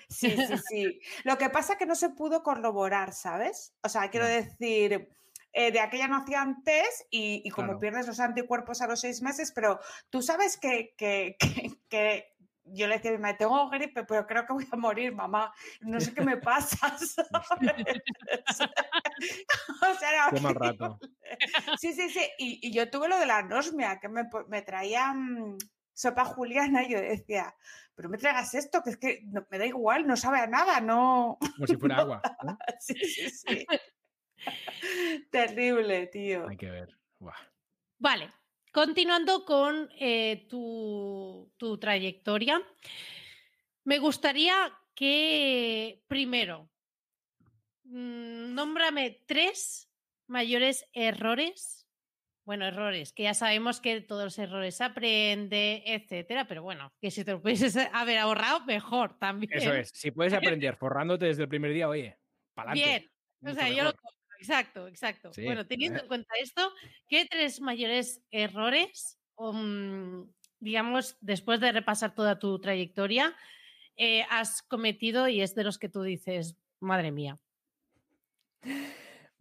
Sí, sí, sí. Lo que pasa es que no se pudo corroborar, ¿sabes? O sea, quiero decir, eh, de aquella no hacían test y, y como Claro. pierdes los anticuerpos a los seis meses, pero tú sabes que, que, que- que yo le decía a mi madre, tengo gripe, pero creo que voy a morir, mamá. No sé qué me pasa. o sea, era Qué mal horrible. rato. Sí, sí, sí. Y, y yo tuve lo de la anosmia, que me, me traían sopa juliana y yo decía, pero me traigas esto, que es que no- me da igual, no sabe a nada, no. Como si fuera agua. ¿no? Sí, sí, sí. Terrible, tío. Hay que ver. Buah. Vale, continuando con eh, tu, tu trayectoria, me gustaría que primero mm, nómbrame tres mayores errores. Bueno, errores, que ya sabemos que todos los errores se aprende, etcétera, pero bueno, que si te lo pudieses haber ahorrado, mejor también. Eso es. Si puedes aprender forrándote desde el primer día, oye, para Bien, o sea, yo lo exacto, exacto. Sí, Bueno, teniendo eh. en cuenta esto, ¿qué tres mayores errores, mm, digamos, después de repasar toda tu trayectoria, eh, has cometido y es de los que tú dices, madre mía?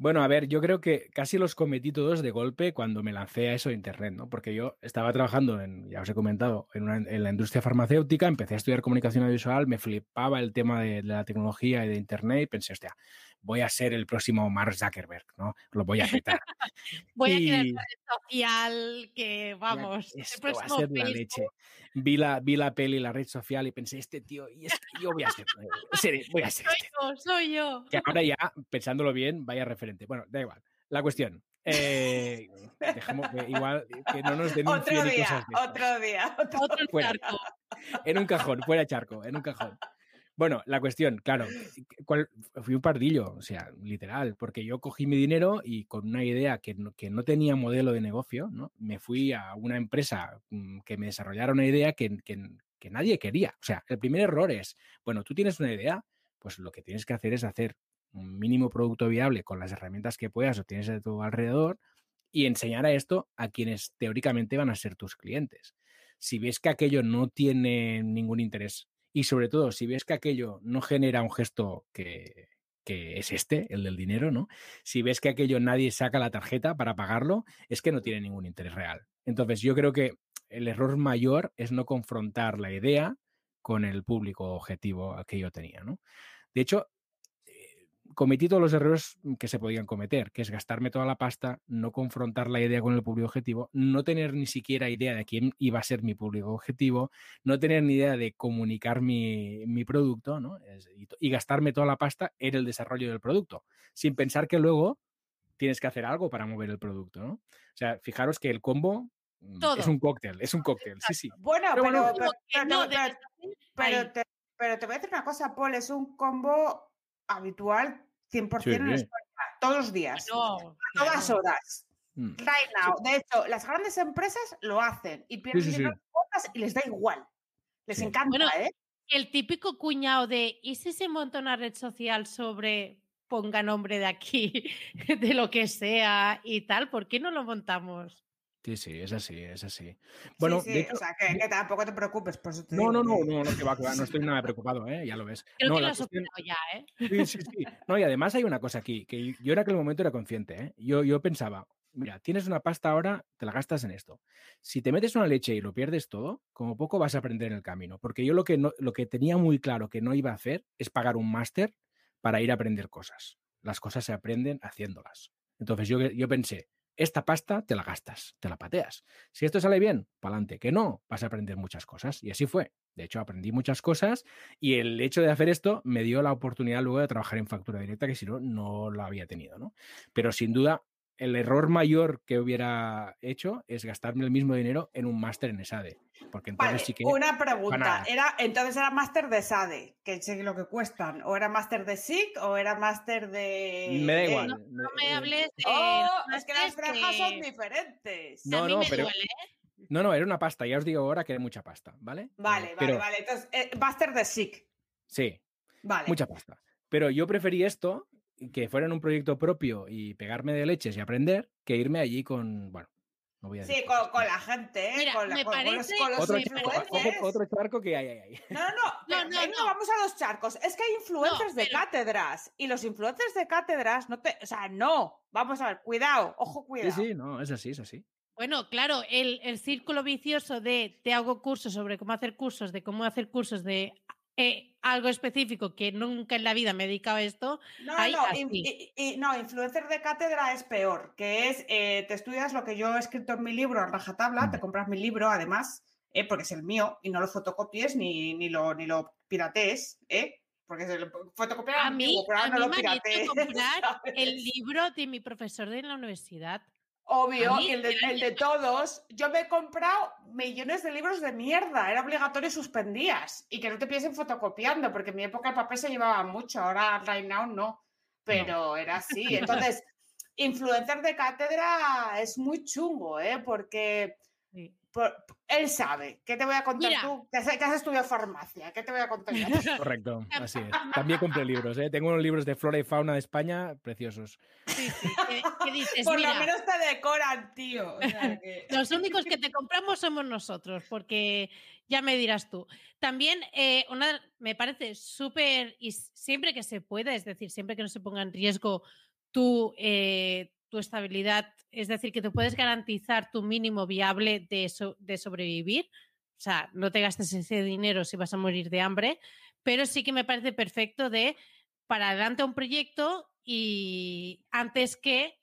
Bueno, a ver, yo creo que casi los cometí todos de golpe cuando me lancé a eso de Internet, ¿no? Porque yo estaba trabajando, en, ya os he comentado, en, en la industria farmacéutica, empecé a estudiar comunicación audiovisual, me flipaba el tema de, de, la tecnología y de Internet y pensé, hostia, voy a ser el próximo Mark Zuckerberg, ¿no? Lo voy a petar. voy y... a crear una red social que, vamos, esto va a ser la leche. Vi la, vi la peli, la red social y pensé, este tío, y es que yo voy a ser, voy a ser soy este. yo, soy yo. Que ahora ya, pensándolo bien, vaya referente. Bueno, da igual. La cuestión. Eh, dejamos que igual que no nos denuncien otro día, cosas de otro día, otro, otro charco. En un cajón, fuera charco, en un cajón. Bueno, la cuestión, claro, ¿cuál, fui un pardillo, o sea, literal, porque yo cogí mi dinero y con una idea que no, que no tenía modelo de negocio, ¿no? Me fui a una empresa mm, que me desarrollara una idea que, que, que nadie quería. O sea, el primer error es, bueno, tú tienes una idea, pues lo que tienes que hacer es hacer un mínimo producto viable con las herramientas que puedas o tienes a tu alrededor y enseñar a esto a quienes teóricamente van a ser tus clientes. Si ves que aquello no tiene ningún interés y sobre todo si ves que aquello no genera un gesto que, que es este, el del dinero, ¿no? Si ves que aquello nadie saca la tarjeta para pagarlo, es que no tiene ningún interés real. Entonces yo creo que el error mayor es no confrontar la idea con el público objetivo que yo tenía, ¿no? De hecho, cometí todos los errores que se podían cometer, que es gastarme toda la pasta, no confrontar la idea con el público objetivo, no tener ni siquiera idea de quién iba a ser mi público objetivo, no tener ni idea de comunicar mi, mi producto, ¿no? Y, y, gastarme toda la pasta en el desarrollo del producto, sin pensar que luego tienes que hacer algo para mover el producto, ¿no? O sea, fijaros que el combo Todo. es un cóctel, es un cóctel, sí, sí. Bueno, Pero pero, bueno, pero, que pero- no pero- debes pero Ahí. te, pero te voy a decir una cosa, Paul, es un combo habitual 100% en Sí. España, todos los días, No, a todas horas. Mm. Right now. De hecho, las grandes empresas lo hacen y pierden sí, sí. dinero en cuotas y les da igual. Les Sí. encanta, Bueno, ¿eh? El típico cuñado de, ¿y si se monta una red social sobre ponga nombre de aquí, de lo que sea y tal? ¿Por qué no lo montamos? Sí, sí, es así, es así. Bueno, sí, sí, hecho- o sea, que, que tampoco te preocupes, por eso te No, digo no, no, no, no, que va, que va, no estoy nada preocupado, ¿eh? ya lo ves. Creo no, que lo has cuestión- ya, ¿eh? Sí, sí, sí. No, y además hay una cosa aquí, que yo en aquel momento era consciente, ¿eh? Yo, yo pensaba, mira, tienes una pasta ahora, te la gastas en esto. Si te metes una leche y lo pierdes todo, como poco vas a aprender en el camino. Porque yo lo que, no, lo que tenía muy claro que no iba a hacer es pagar un máster para ir a aprender cosas. Las cosas se aprenden haciéndolas. Entonces yo, yo pensé, esta pasta te la gastas, te la pateas. Si esto sale bien, para adelante. Que no, vas a aprender muchas cosas. Y así fue. De hecho, aprendí muchas cosas y el hecho de hacer esto me dio la oportunidad luego de trabajar en factura directa, que si no, no la había tenido, ¿no? Pero sin duda, el error mayor que hubiera hecho es gastarme el mismo dinero en un máster en ESADE. Porque entonces Vale, sí que... una pregunta. Era, entonces era máster de SADE, que sé lo que cuestan. ¿O era máster de SIC o era máster de. Me da eh, igual. No, no me eh, hables de... Oh, es que las franjas son diferentes. No, a mí no, me pero- duele, ¿eh? No, no, era una pasta. Ya os digo ahora que era mucha pasta, ¿vale? Vale, vale, vale. Entonces, eh, máster de SIC. Sí, Vale. mucha pasta. Pero yo preferí esto, que fuera en un proyecto propio y pegarme de leches y aprender, que irme allí con, bueno, no voy a Sí, decir con, cosas, con ¿no? la gente, ¿eh? Mira, con, la- me con- con los, parece- con los Otro, influencers. ojo, otro charco que hay, hay, hay. No, no, no, pero no, venga, no. vamos a los charcos. Es que hay influencers de pero- cátedras y los influencers de cátedras no te, o sea, no. Vamos a ver, cuidado, ojo, Sí, cuidado. sí, no, es así, es así. Bueno, claro, el, el círculo vicioso de te hago cursos sobre cómo hacer cursos, de cómo hacer cursos de eh, algo específico que nunca en la vida me he dedicado a esto. No, Hay no, así. y- y- no, influencer de cátedra es peor, que es, eh, te estudias lo que yo he escrito en mi libro en rajatabla, te compras mi libro además, eh, porque es el mío, y no lo fotocopies ni, ni, lo, ni lo piratees, ¿eh? Porque se lo fotocopiar A mí, pero ahora a no mí lo me han hecho comprar el libro de mi profesor de la universidad. Obvio, mí el de, el todos, yo me he comprado millones de libros de mierda, era obligatorio suspendías, y que no te piensen fotocopiando, porque en mi época el papel se llevaba mucho, ahora right now no, pero era así. Entonces, influencer de cátedra es muy chungo, ¿eh? Porque. Por- él sabe. ¿Qué te voy a contar Mira. tú? Que has, que has estudiado farmacia, ¿qué te voy a contar yo? Correcto, así es. También compré libros, ¿eh? Tengo unos libros de flora y fauna de España preciosos. Sí, sí, que dices, Por mira, lo menos te decoran, tío. O sea que- Los únicos que te compramos somos nosotros, porque ya me dirás tú. También eh, una, me parece súper, y siempre que se pueda, es decir, siempre que no se ponga en riesgo tu, eh, tu estabilidad, es decir, que te puedes garantizar tu mínimo viable de, so- de sobrevivir. O sea, no te gastes ese dinero si vas a morir de hambre, pero sí que me parece perfecto de para adelante un proyecto y antes que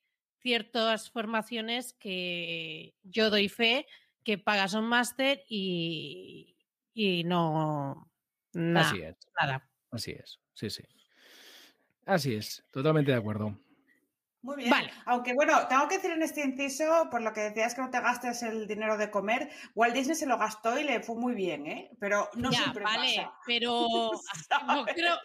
ciertas formaciones que yo doy fe que pagas un máster y, y no na- Así es, nada. así es. Sí, sí. Así es, totalmente de acuerdo. Muy bien. Vale. Aunque bueno, tengo que decir en este inciso, por lo que decías que no te gastes el dinero de comer, Walt Disney se lo gastó y le fue muy bien, ¿eh? Pero no ya, siempre vale, pasa. pero no ¿sabes? creo,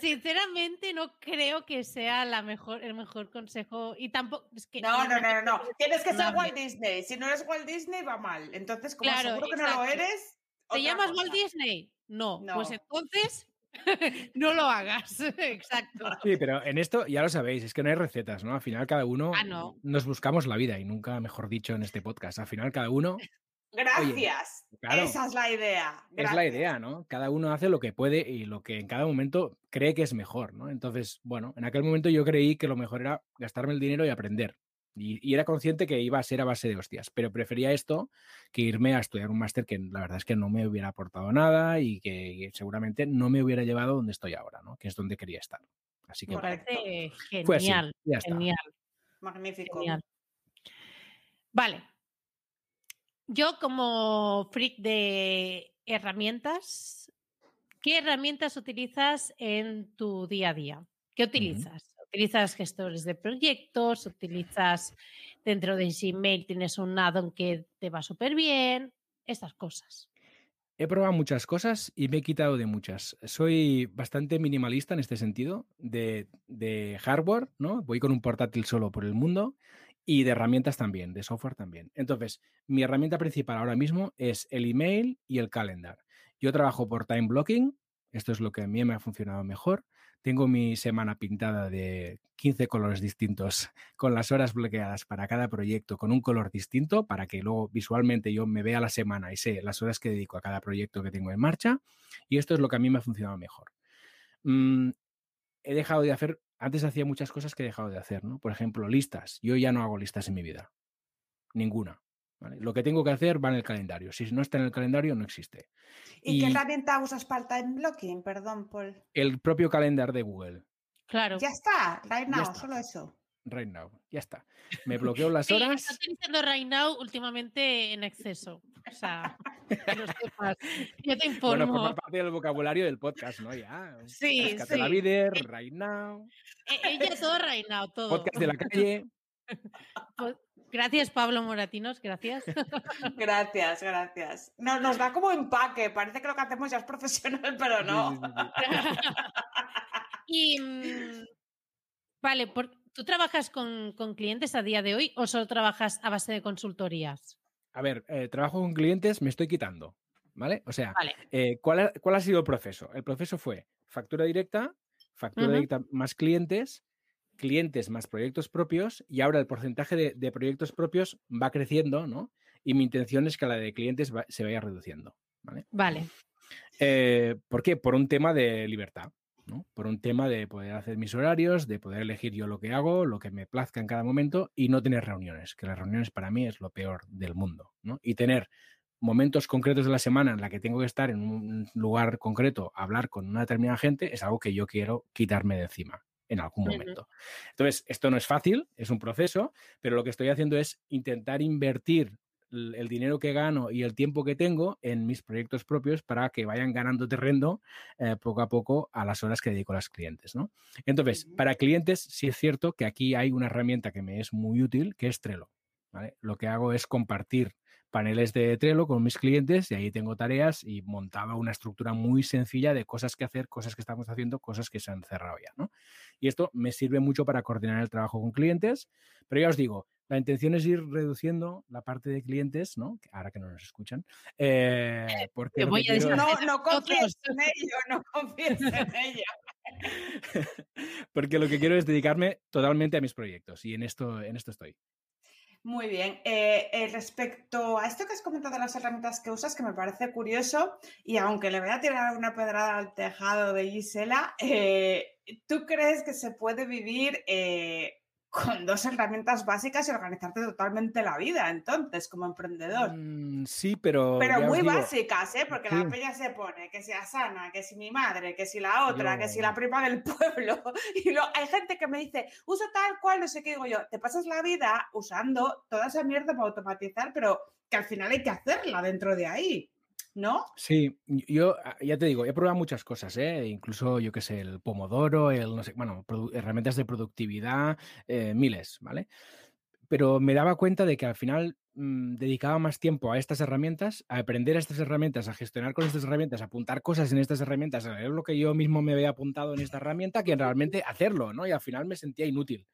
sinceramente no creo que sea la mejor, el mejor consejo y tampoco es que No, no, no, no, no. Tienes que ser. Walt Disney. Si no eres Walt Disney, va mal. Entonces, como Claro, seguro que no lo eres. ¿Te llamas cosa. Walt Disney? No, pues entonces no lo hagas. Exacto. Sí, pero en esto ya lo sabéis, es que no hay recetas, ¿no? Al final cada uno Ah, no. nos buscamos la vida y nunca mejor dicho en este podcast. Al final cada uno Gracias. claro. Esa es la idea. es la idea, ¿no? Cada uno hace lo que puede y lo que en cada momento cree que es mejor, ¿no? Entonces, bueno, en aquel momento yo creí que lo mejor era gastarme el dinero y aprender. Y, y era consciente que iba a ser a base de hostias, pero prefería esto que irme a estudiar un máster que la verdad es que no me hubiera aportado nada y que seguramente no me hubiera llevado donde estoy ahora, ¿no? Que es donde quería estar. Así que Me parece genial. Genial. Magnífico. Genial. Vale. Yo como freak de herramientas, ¿qué herramientas utilizas en tu día a día? ¿Qué utilizas? ¿Utilizas gestores de proyectos? ¿Utilizas dentro de Gmail tienes un addon que te va súper bien? Estas cosas. He probado muchas cosas y me he quitado de muchas. Soy bastante minimalista en este sentido, de, de hardware, ¿no? Voy con un portátil solo por el mundo y de herramientas también, de software también. Entonces, mi herramienta principal ahora mismo es el email y el calendar. Yo trabajo por time blocking, esto es lo que a mí me ha funcionado mejor. Tengo mi semana pintada de 15 colores distintos con las horas bloqueadas para cada proyecto con un color distinto para que luego visualmente yo me vea la semana y sé las horas que dedico a cada proyecto que tengo en marcha. Y esto es lo que a mí me ha funcionado mejor. Mm, he dejado de hacer, antes hacía muchas cosas que he dejado de hacer, ¿no? Por ejemplo, listas. Yo ya no hago listas en mi vida. Ninguna. ¿Vale? Lo que tengo que hacer va en el calendario. Si no está en el calendario, no existe. ¿Y, qué Y- herramienta usas para el time blocking? Perdón, Paul. El propio calendar de Google. Claro. Ya está, right now, está. solo eso. Right now. Ya está. Me bloqueo las Sí, horas. está utilizando Right Now últimamente en exceso. O sea, sepas. Yo te Bueno, informo. forma parte del vocabulario del podcast, ¿no? Ya. Sí, Rescate la sí. vida, right now. E- Ella todo Right Now, todo. Podcast de la calle. Gracias, Pablo Moratinos, gracias. Gracias, gracias. No, nos da como empaque. Parece que lo que hacemos ya es profesional, pero no. y mm, vale, por- ¿tú trabajas con, con clientes a día de hoy o solo trabajas a base de consultorías? A ver, eh, trabajo con clientes, me estoy quitando. ¿Vale? O sea, Vale. eh, ¿cuál, ha, cuál ha sido el proceso? El proceso fue factura directa, factura directa más clientes, clientes más proyectos propios, y ahora el porcentaje de, de proyectos propios va creciendo, ¿no? Y mi intención es que la de clientes va- se vaya reduciendo. ¿vale? Vale. Eh, ¿Por qué? Por un tema de libertad, ¿no? Por un tema de poder hacer mis horarios, de poder elegir yo lo que hago, lo que me plazca en cada momento y no tener reuniones, que las reuniones para mí es lo peor del mundo, ¿no? Y tener momentos concretos de la semana en la que tengo que estar en un lugar concreto, hablar con una determinada gente, es algo que yo quiero quitarme de encima en algún momento. Entonces, esto no es fácil, es un proceso, pero lo que estoy haciendo es intentar invertir el dinero que gano y el tiempo que tengo en mis proyectos propios para que vayan ganando terreno eh, poco a poco a las horas que dedico a los clientes. ¿no? Entonces, para clientes sí es cierto que aquí hay una herramienta que me es muy útil, que es Trello. ¿vale? Lo que hago es compartir paneles de Trello con mis clientes y ahí tengo tareas y montaba una estructura muy sencilla de cosas que hacer, cosas que estamos haciendo, cosas que se han cerrado ya. ¿no? Y esto me sirve mucho para coordinar el trabajo con clientes, pero ya os digo, la intención es ir reduciendo la parte de clientes, ¿no? Que Ahora que no nos escuchan, eh, porque voy a decir- No, no confíes en ello, no confíes en ello. porque lo que quiero es dedicarme totalmente a mis proyectos y en esto, en esto estoy. Muy bien. Eh, eh, respecto a esto que has comentado de las herramientas que usas, que me parece curioso, y aunque le voy a tirar una pedrada al tejado de Gisela, eh, ¿tú crees que se puede vivir eh, con dos herramientas básicas y organizarte totalmente la vida, entonces, como emprendedor. Mm, sí, pero. Pero muy básicas, ¿eh? Porque la peña se pone que sea sana, que si mi madre, que si la otra, que si la prima del pueblo. Y lo, hay gente que me dice, uso tal cual, no sé qué digo yo. Te pasas la vida usando toda esa mierda para automatizar, pero que al final hay que hacerla dentro de ahí. ¿No? Sí, yo ah, ya te digo, he probado muchas cosas, ¿eh? incluso yo qué sé, el Pomodoro, el no sé, bueno, herramientas de productividad, eh, miles, ¿vale? Pero me daba cuenta de que al final mm, dedicaba más tiempo a estas herramientas, a aprender estas herramientas, a gestionar con estas herramientas, a apuntar cosas en estas herramientas, a leer lo que yo mismo me había apuntado en esta herramienta, que realmente hacerlo, ¿no? Y al final me sentía inútil.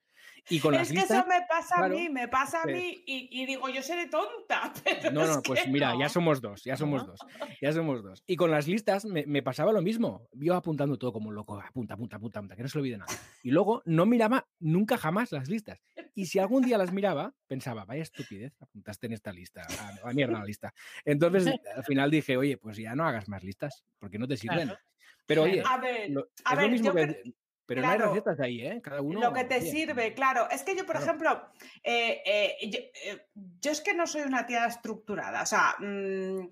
Y con es que eso me pasa a mí, me pasa a mí y, digo, yo seré tonta. no, no, pues mira, ya somos dos, ya somos dos, ya somos dos. Y con las listas me, pasaba lo mismo. Yo apuntando todo como loco, apunta, apunta, apunta, apunta, que no se olvide nada. Y luego no miraba nunca jamás las listas. Y si algún día las miraba, pensaba, vaya estupidez, apuntaste en esta lista, a, mierda la lista. Entonces al final dije, oye, pues ya no hagas más listas, porque no te sirven. Pero oye, a ver, a ver, mismo pero no hay recetas ahí, ¿eh? Cada uno. Lo que te sirve, claro. Es que yo, por ejemplo, eh, eh, eh, yo, es que no soy una tía estructurada. O sea, mm,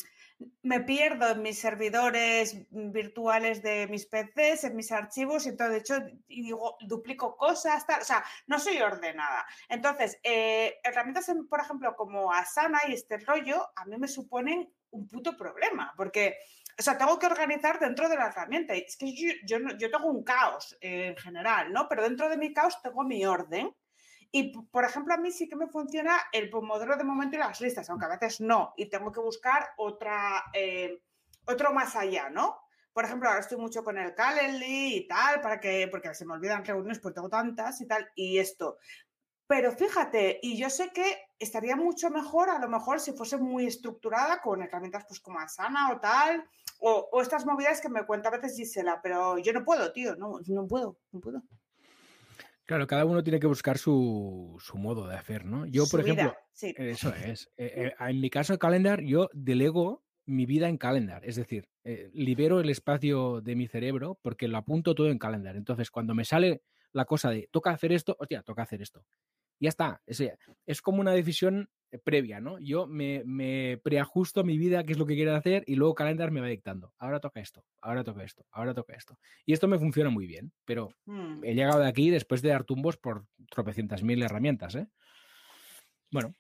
me pierdo en mis servidores virtuales de mis PCs, en mis archivos, y todo. De hecho, y digo, duplico cosas, tal. O sea, no soy ordenada. Entonces, herramientas, por ejemplo, como Asana y este rollo, a mí me suponen un puto problema, porque o sea, tengo que organizar dentro de la herramienta. Es que yo, yo, tengo un caos en general, ¿no? Pero dentro de mi caos tengo mi orden. Y, por ejemplo, a mí sí que me funciona el pomodoro de momento y las listas, aunque a veces no. Y tengo que buscar otra, eh, otro más allá, ¿no? Por ejemplo, ahora estoy mucho con el Calendly y tal, para que, porque se me olvidan reuniones, porque tengo tantas y tal, y esto. Pero fíjate, y yo sé que estaría mucho mejor, a lo mejor, si fuese muy estructurada con herramientas pues como Asana o tal, o, estas movidas que me cuenta a veces Gisela, pero yo no puedo, tío, no, no puedo, no puedo. Claro, cada uno tiene que buscar su, modo de hacer, ¿no? Yo, por ejemplo, eso es. Eh, eh, en mi caso, Calendar, yo delego mi vida en Calendar, es decir, eh, libero el espacio de mi cerebro porque lo apunto todo en Calendar. Entonces, cuando me sale la cosa de toca hacer esto, hostia, toca hacer esto. Ya está. Es, es como una decisión eh, previa, ¿no? Yo me, preajusto mi vida, qué es lo que quiero hacer, y luego Calendar me va dictando. Ahora toca esto, ahora toca esto, ahora toca esto. Y esto me funciona muy bien, pero mm. he llegado de aquí después de dar tumbos por tropecientas mil herramientas, ¿eh? Bueno,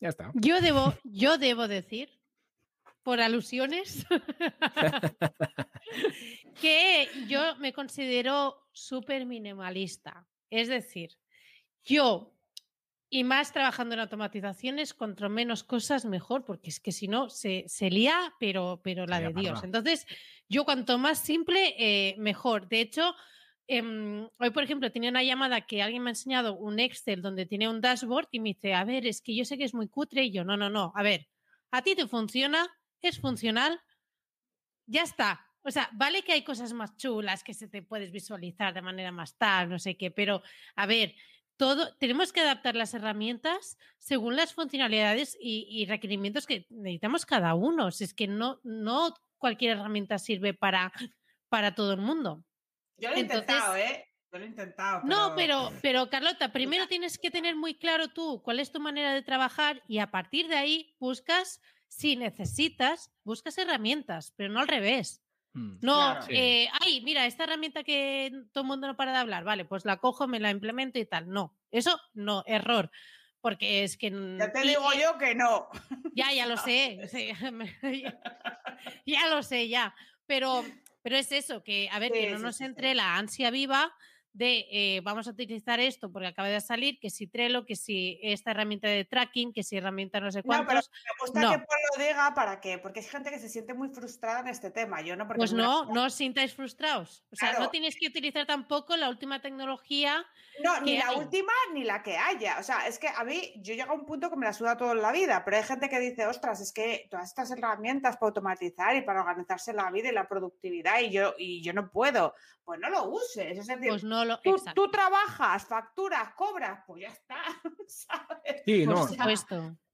ya está. Yo debo, yo debo decir, por alusiones, que yo me considero súper minimalista. Es decir, yo y más trabajando en automatizaciones, contra menos cosas mejor, porque es que si no se, se lía, pero, pero la de Dios. Entonces, yo cuanto más simple, eh, mejor. De hecho, em, hoy, por ejemplo, tenía una llamada que alguien me ha enseñado un Excel donde tiene un dashboard y me dice, a ver, es que yo sé que es muy cutre y yo, no, no, no, a ver, a ti te funciona, es funcional, ya está. O sea, vale que hay cosas más chulas que se te puedes visualizar de manera más tal, no sé qué, pero a ver, todo, tenemos que adaptar las herramientas según las funcionalidades y, requerimientos que necesitamos cada uno. Si es que no, no cualquier herramienta sirve para, para todo el mundo. Yo lo he intentado, ¿eh? Yo lo he intentado. No, pero, pero Carlota, primero tienes que tener muy claro tú cuál es tu manera de trabajar y a partir de ahí buscas, si necesitas, buscas herramientas, pero no al revés. Mm, no, eh, ay, mira, esta herramienta que todo el mundo no para de hablar, vale, pues la cojo, me la implemento y tal. No, eso no, error. Porque es que. Ya te digo yo que no. Ya, ya lo sé. ya, lo sé, ya. Pero, pero es eso, que a ver, que no nos entre la ansia viva de eh, vamos a utilizar esto porque acaba de salir, que si Trello, que si esta herramienta de tracking, que si herramienta no sé cuántos. No, me gusta que Paul lo diga para qué, porque hay gente que se siente muy frustrada en este tema. Yo no pues no, no os sintáis frustrados. O sea, no tienes que utilizar tampoco la última tecnología. No, ni la última ni la que haya. O sea, es que a mí, yo llego a un punto que me la suda toda la vida, pero hay gente que dice, ostras, es que todas estas herramientas para automatizar y para organizarse la vida y la productividad y yo, y yo no puedo. Pues no lo uses. Es decir, pues no tú, trabajas, facturas, cobras, pues ya está. Sí, no.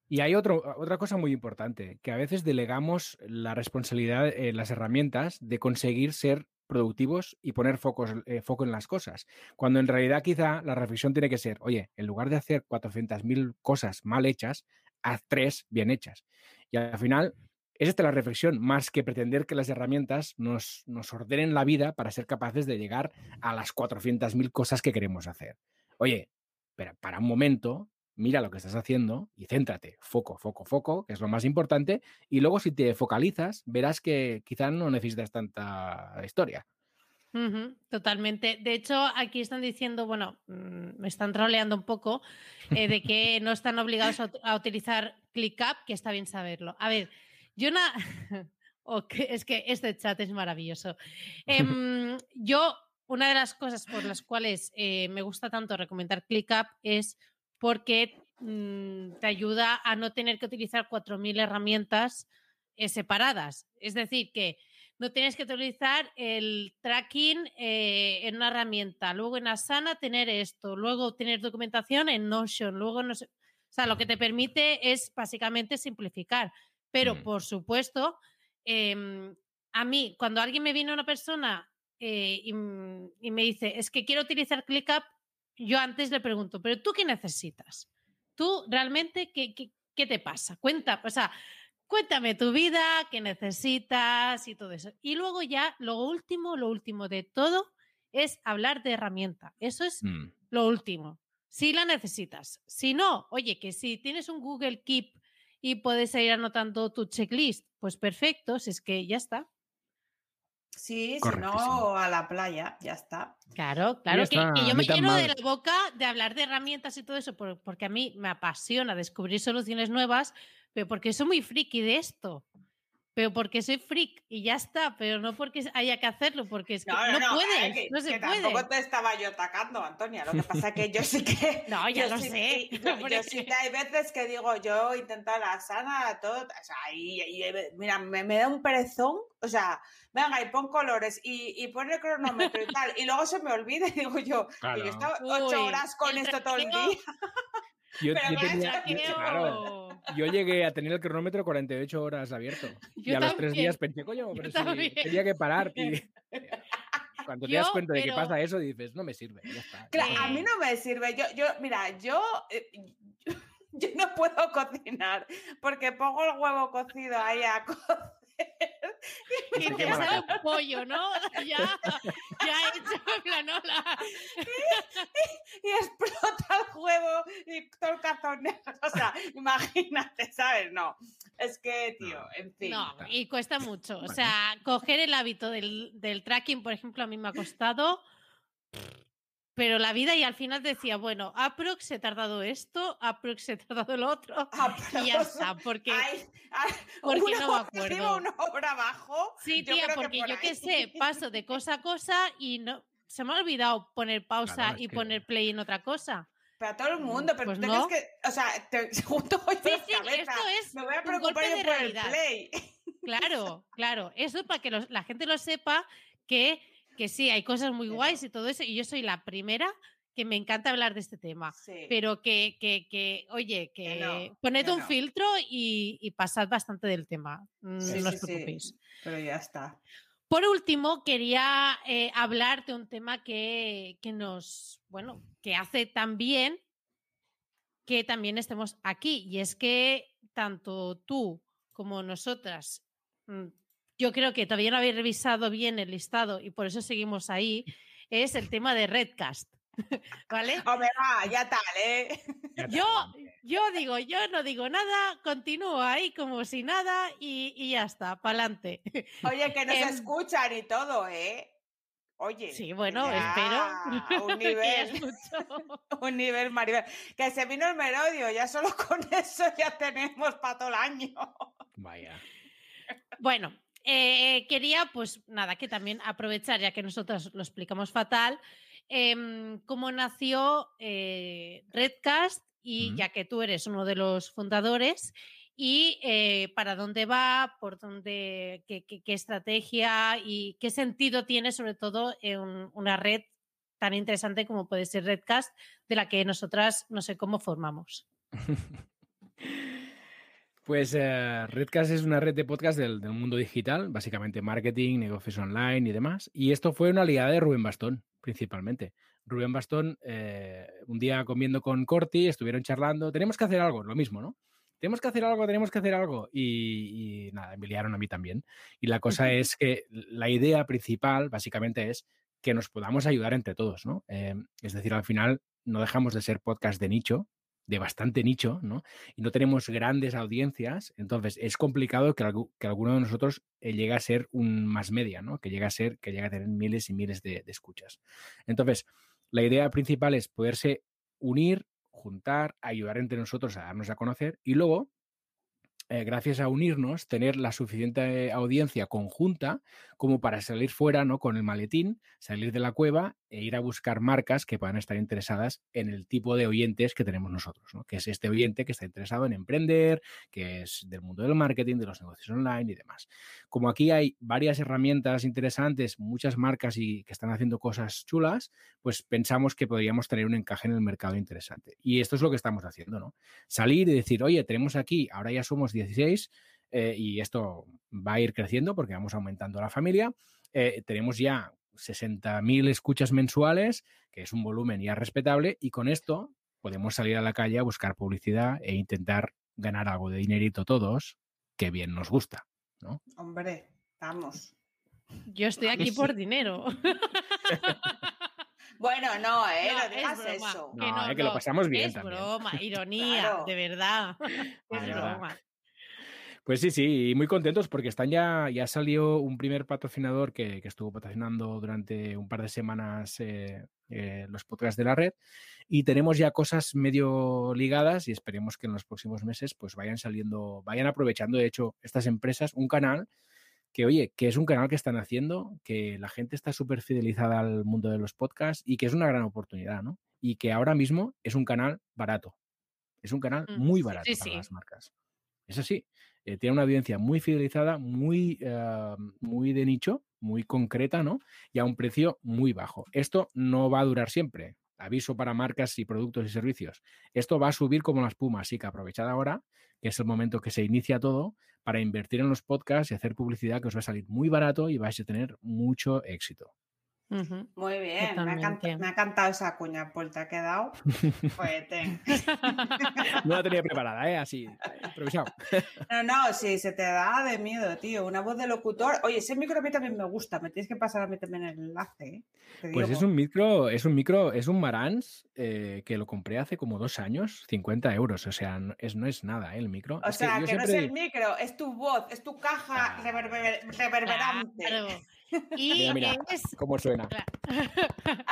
Y hay otro, otra cosa muy importante, que a veces delegamos la responsabilidad en las herramientas de conseguir ser productivos y poner focos, eh, foco en las cosas. Cuando en realidad quizá la reflexión tiene que ser, oye, en lugar de hacer 400.000 cosas mal hechas, haz tres bien hechas. Y al final, es esta la reflexión, más que pretender que las herramientas nos, nos ordenen la vida para ser capaces de llegar a las 400.000 cosas que queremos hacer. Oye, pero para un momento, mira lo que estás haciendo y céntrate, foco, foco, foco, que es lo más importante, y luego si te focalizas, verás que quizás no necesitas tanta historia. totalmente. De hecho, aquí están diciendo, bueno, mm, me están troleando un poco, eh, de que no están obligados a, utilizar ClickUp, que está bien saberlo. A ver, yo no... es que este chat es maravilloso. Em, yo, una de las cosas por las cuales eh, me gusta tanto recomendar ClickUp es porque mm, te ayuda a no tener que utilizar 4.000 herramientas eh, separadas. Es decir, que no tienes que utilizar el tracking eh, en una herramienta, luego en Asana tener esto, luego tener documentación en Notion, luego no sé. O sea, lo que te permite es básicamente simplificar. Pero, mm. por supuesto, em, a mí, cuando alguien me viene una persona eh, y, y, me dice, es que quiero utilizar ClickUp, yo antes le pregunto, pero tú qué necesitas? ¿Tú realmente qué, qué, te pasa? Cuenta, o sea, cuéntame tu vida, qué necesitas y todo eso. Y luego ya, lo último, lo último de todo es hablar de herramienta. Eso es mm. lo último. Si la necesitas. Si no, oye, que si tienes un Google Keep y puedes ir anotando tu checklist, pues perfecto, si es que ya está. Sí, si no, a la playa, ya está. Claro, claro, que, yo me quiero de la boca de hablar de herramientas y todo eso, porque a mí me apasiona descubrir soluciones nuevas, pero porque soy muy friki de esto pero porque soy freak y ya está, pero no porque haya que hacerlo, porque es que no, no, no, puedes, no se que puede. Tampoco te estaba yo atacando, Antonia. Lo que pasa es que yo sí que. no, ya lo sé. Yo, sí que hay veces que digo, yo intento la sana, todo. O sea, y, mira, me, me, da un perezón. O sea, venga, y pon colores y, y pon el cronómetro y tal. Y luego se me olvida y digo yo, claro. yo he estado ocho horas con esto todo el día. Yo, yo, llegué a tener el cronómetro 48 horas abierto. y a los tres días pensé, coño, pero si tenía que parar. Y... Cuando te das cuenta de que pasa eso, dices, no me sirve. Ya está. Claro, a mí no me sirve. Yo, yo mira, yo, eh, yo no puedo cocinar porque pongo el huevo cocido ahí a cocer y te sale un pollo, ¿no? Ya, ya he hecho planola. Y, y, explota el huevo y todo el cazón. O sea, imagínate, ¿sabes? No. Es que, tío, en fin. No, y cuesta mucho. O sea, coger el hábito del, del tracking, por ejemplo, a mí me ha costado pero la vida y al final decía, bueno, aprox he tardado esto, aprox he tardado el otro y ya está, porque, porque no me acuerdo. Una obra abajo. Sí, tía, porque yo qué sé, paso de cosa a cosa y no se me ha olvidado poner pausa y poner play en otra cosa. Para todo el mundo, pero pues no. que, o sea, te junto hoy sí, sí, esto es me voy a preocupar yo por el play. Claro, claro, eso para que los, la gente lo sepa que que sí, hay cosas muy guays y todo eso, y yo soy la primera que me encanta hablar de este tema, pero que, que, que, oye, que, poned un filtro y, y, pasad bastante del tema, mm, no os preocupéis. Pero ya está. Por último, quería eh, hablar de un tema que, que nos, bueno, que hace también que también estemos aquí, y es que tanto tú como nosotras mm, yo creo que todavía no habéis revisado bien el listado y por eso seguimos ahí, es el tema de Redcast. ¿Vale? Hombre, va, ya tal, ¿eh? Yo, yo digo, yo no digo nada, continúo ahí como si nada y, y ya está, pa'lante. Oye, que nos em, escuchan y todo, ¿eh? Oye. Sí, bueno, espero. Un nivel. un nivel, Maribel. Que se vino el merodio, ya solo con eso ya tenemos para todo el año. Vaya. Bueno, eh, quería, pues nada, que también aprovechar, ya que nosotros lo explicamos fatal, eh, cómo nació eh, Redcast y ya que tú eres uno de los fundadores y eh, para dónde va, por dónde, qué, qué, qué, estrategia y qué sentido tiene sobre todo en una red tan interesante como puede ser Redcast, de la que nosotras no sé cómo formamos. Pues eh, Redcast es una red de podcast del, del, mundo digital, básicamente marketing, negocios online y demás. Y esto fue una aliada de Rubén Bastón, principalmente. Rubén Bastón, eh, un día comiendo con Corti, estuvieron charlando, tenemos que hacer algo, lo mismo, ¿no? Tenemos que hacer algo, tenemos que hacer algo. Y, y nada, enviaron a mí también. Y la cosa es que la idea principal, básicamente, es que nos podamos ayudar entre todos, ¿no? Eh, es decir, al final no dejamos de ser podcast de nicho, de bastante nicho, ¿no? Y no tenemos grandes audiencias, entonces es complicado que, que alguno de nosotros eh, llegue a ser un más media, ¿no? Que llegue a ser, que llegue a tener miles y miles de, escuchas. Entonces, la idea principal es poderse unir, juntar, ayudar entre nosotros a darnos a conocer y luego eh, gracias a unirnos, tener la suficiente audiencia conjunta como para salir fuera ¿no? con el maletín, salir de la cueva e ir a buscar marcas que puedan estar interesadas en el tipo de oyentes que tenemos nosotros, ¿no? que es este oyente que está interesado en emprender, que es del mundo del marketing, de los negocios online y demás. Como aquí hay varias herramientas interesantes, muchas marcas y que están haciendo cosas chulas, pues pensamos que podríamos tener un encaje en el mercado interesante. Y esto es lo que estamos haciendo, ¿no? Salir y decir, oye, tenemos aquí, ahora ya somos 16 eh, y esto va a ir creciendo porque vamos aumentando la familia. Eh, tenemos ya 60.000 escuchas mensuales, que es un volumen ya respetable, y con esto podemos salir a la calle a buscar publicidad e intentar ganar algo de dinerito todos, que bien nos gusta, ¿no? Hombre, vamos. Yo estoy aquí por dinero. Bueno, no, ¿eh? No, no digas es broma, eso. Que No, no, eh, que lo pasamos bien es también. broma, ironía, Claro. de verdad. Es broma. Pues sí, sí, y muy contentos porque están ya, ya salió un primer patrocinador que, que estuvo patrocinando durante un par de semanas eh, eh, los podcasts de la red y tenemos ya cosas medio ligadas y esperemos que en los próximos meses pues vayan saliendo, vayan aprovechando de hecho estas empresas un canal que oye, que es un canal que están haciendo, que la gente está súper fidelizada al mundo de los podcasts y que es una gran oportunidad, ¿no? Y que ahora mismo es un canal barato. Es un canal Mm, muy sí, barato sí, para sí. las marcas. Es así. Eh, tiene una audiencia muy fidelizada, muy, eh, muy de nicho, muy concreta, ¿no? Y a un precio muy bajo. Esto no va a durar siempre. Aviso para marcas y productos y servicios. Esto va a subir como la espuma, así que aprovechad ahora, que es el momento que se inicia todo, para invertir en los podcasts y hacer publicidad que os va a salir muy barato y vais a tener mucho éxito. Muy bien, me ha, Totalmente. canta- me ha cantado esa cuña, pues te ha quedado fuerte. No la tenía preparada, ¿eh? Así, improvisado. No, no, sí, se te da de miedo, tío. Una voz de locutor. Oye, ese micro a mí también me gusta. Me tienes que pasar a mí también el enlace. ¿eh? Pues digo. es un micro, es un micro, es un Marantz eh, que lo compré hace como dos años, 50 euros. O sea, no es, no es nada, ¿eh? El micro. O Es sea, que no es el micro, es tu voz, es tu caja Ah. reverber- reverberante. Claro. Y Mira, mira, es cómo suena.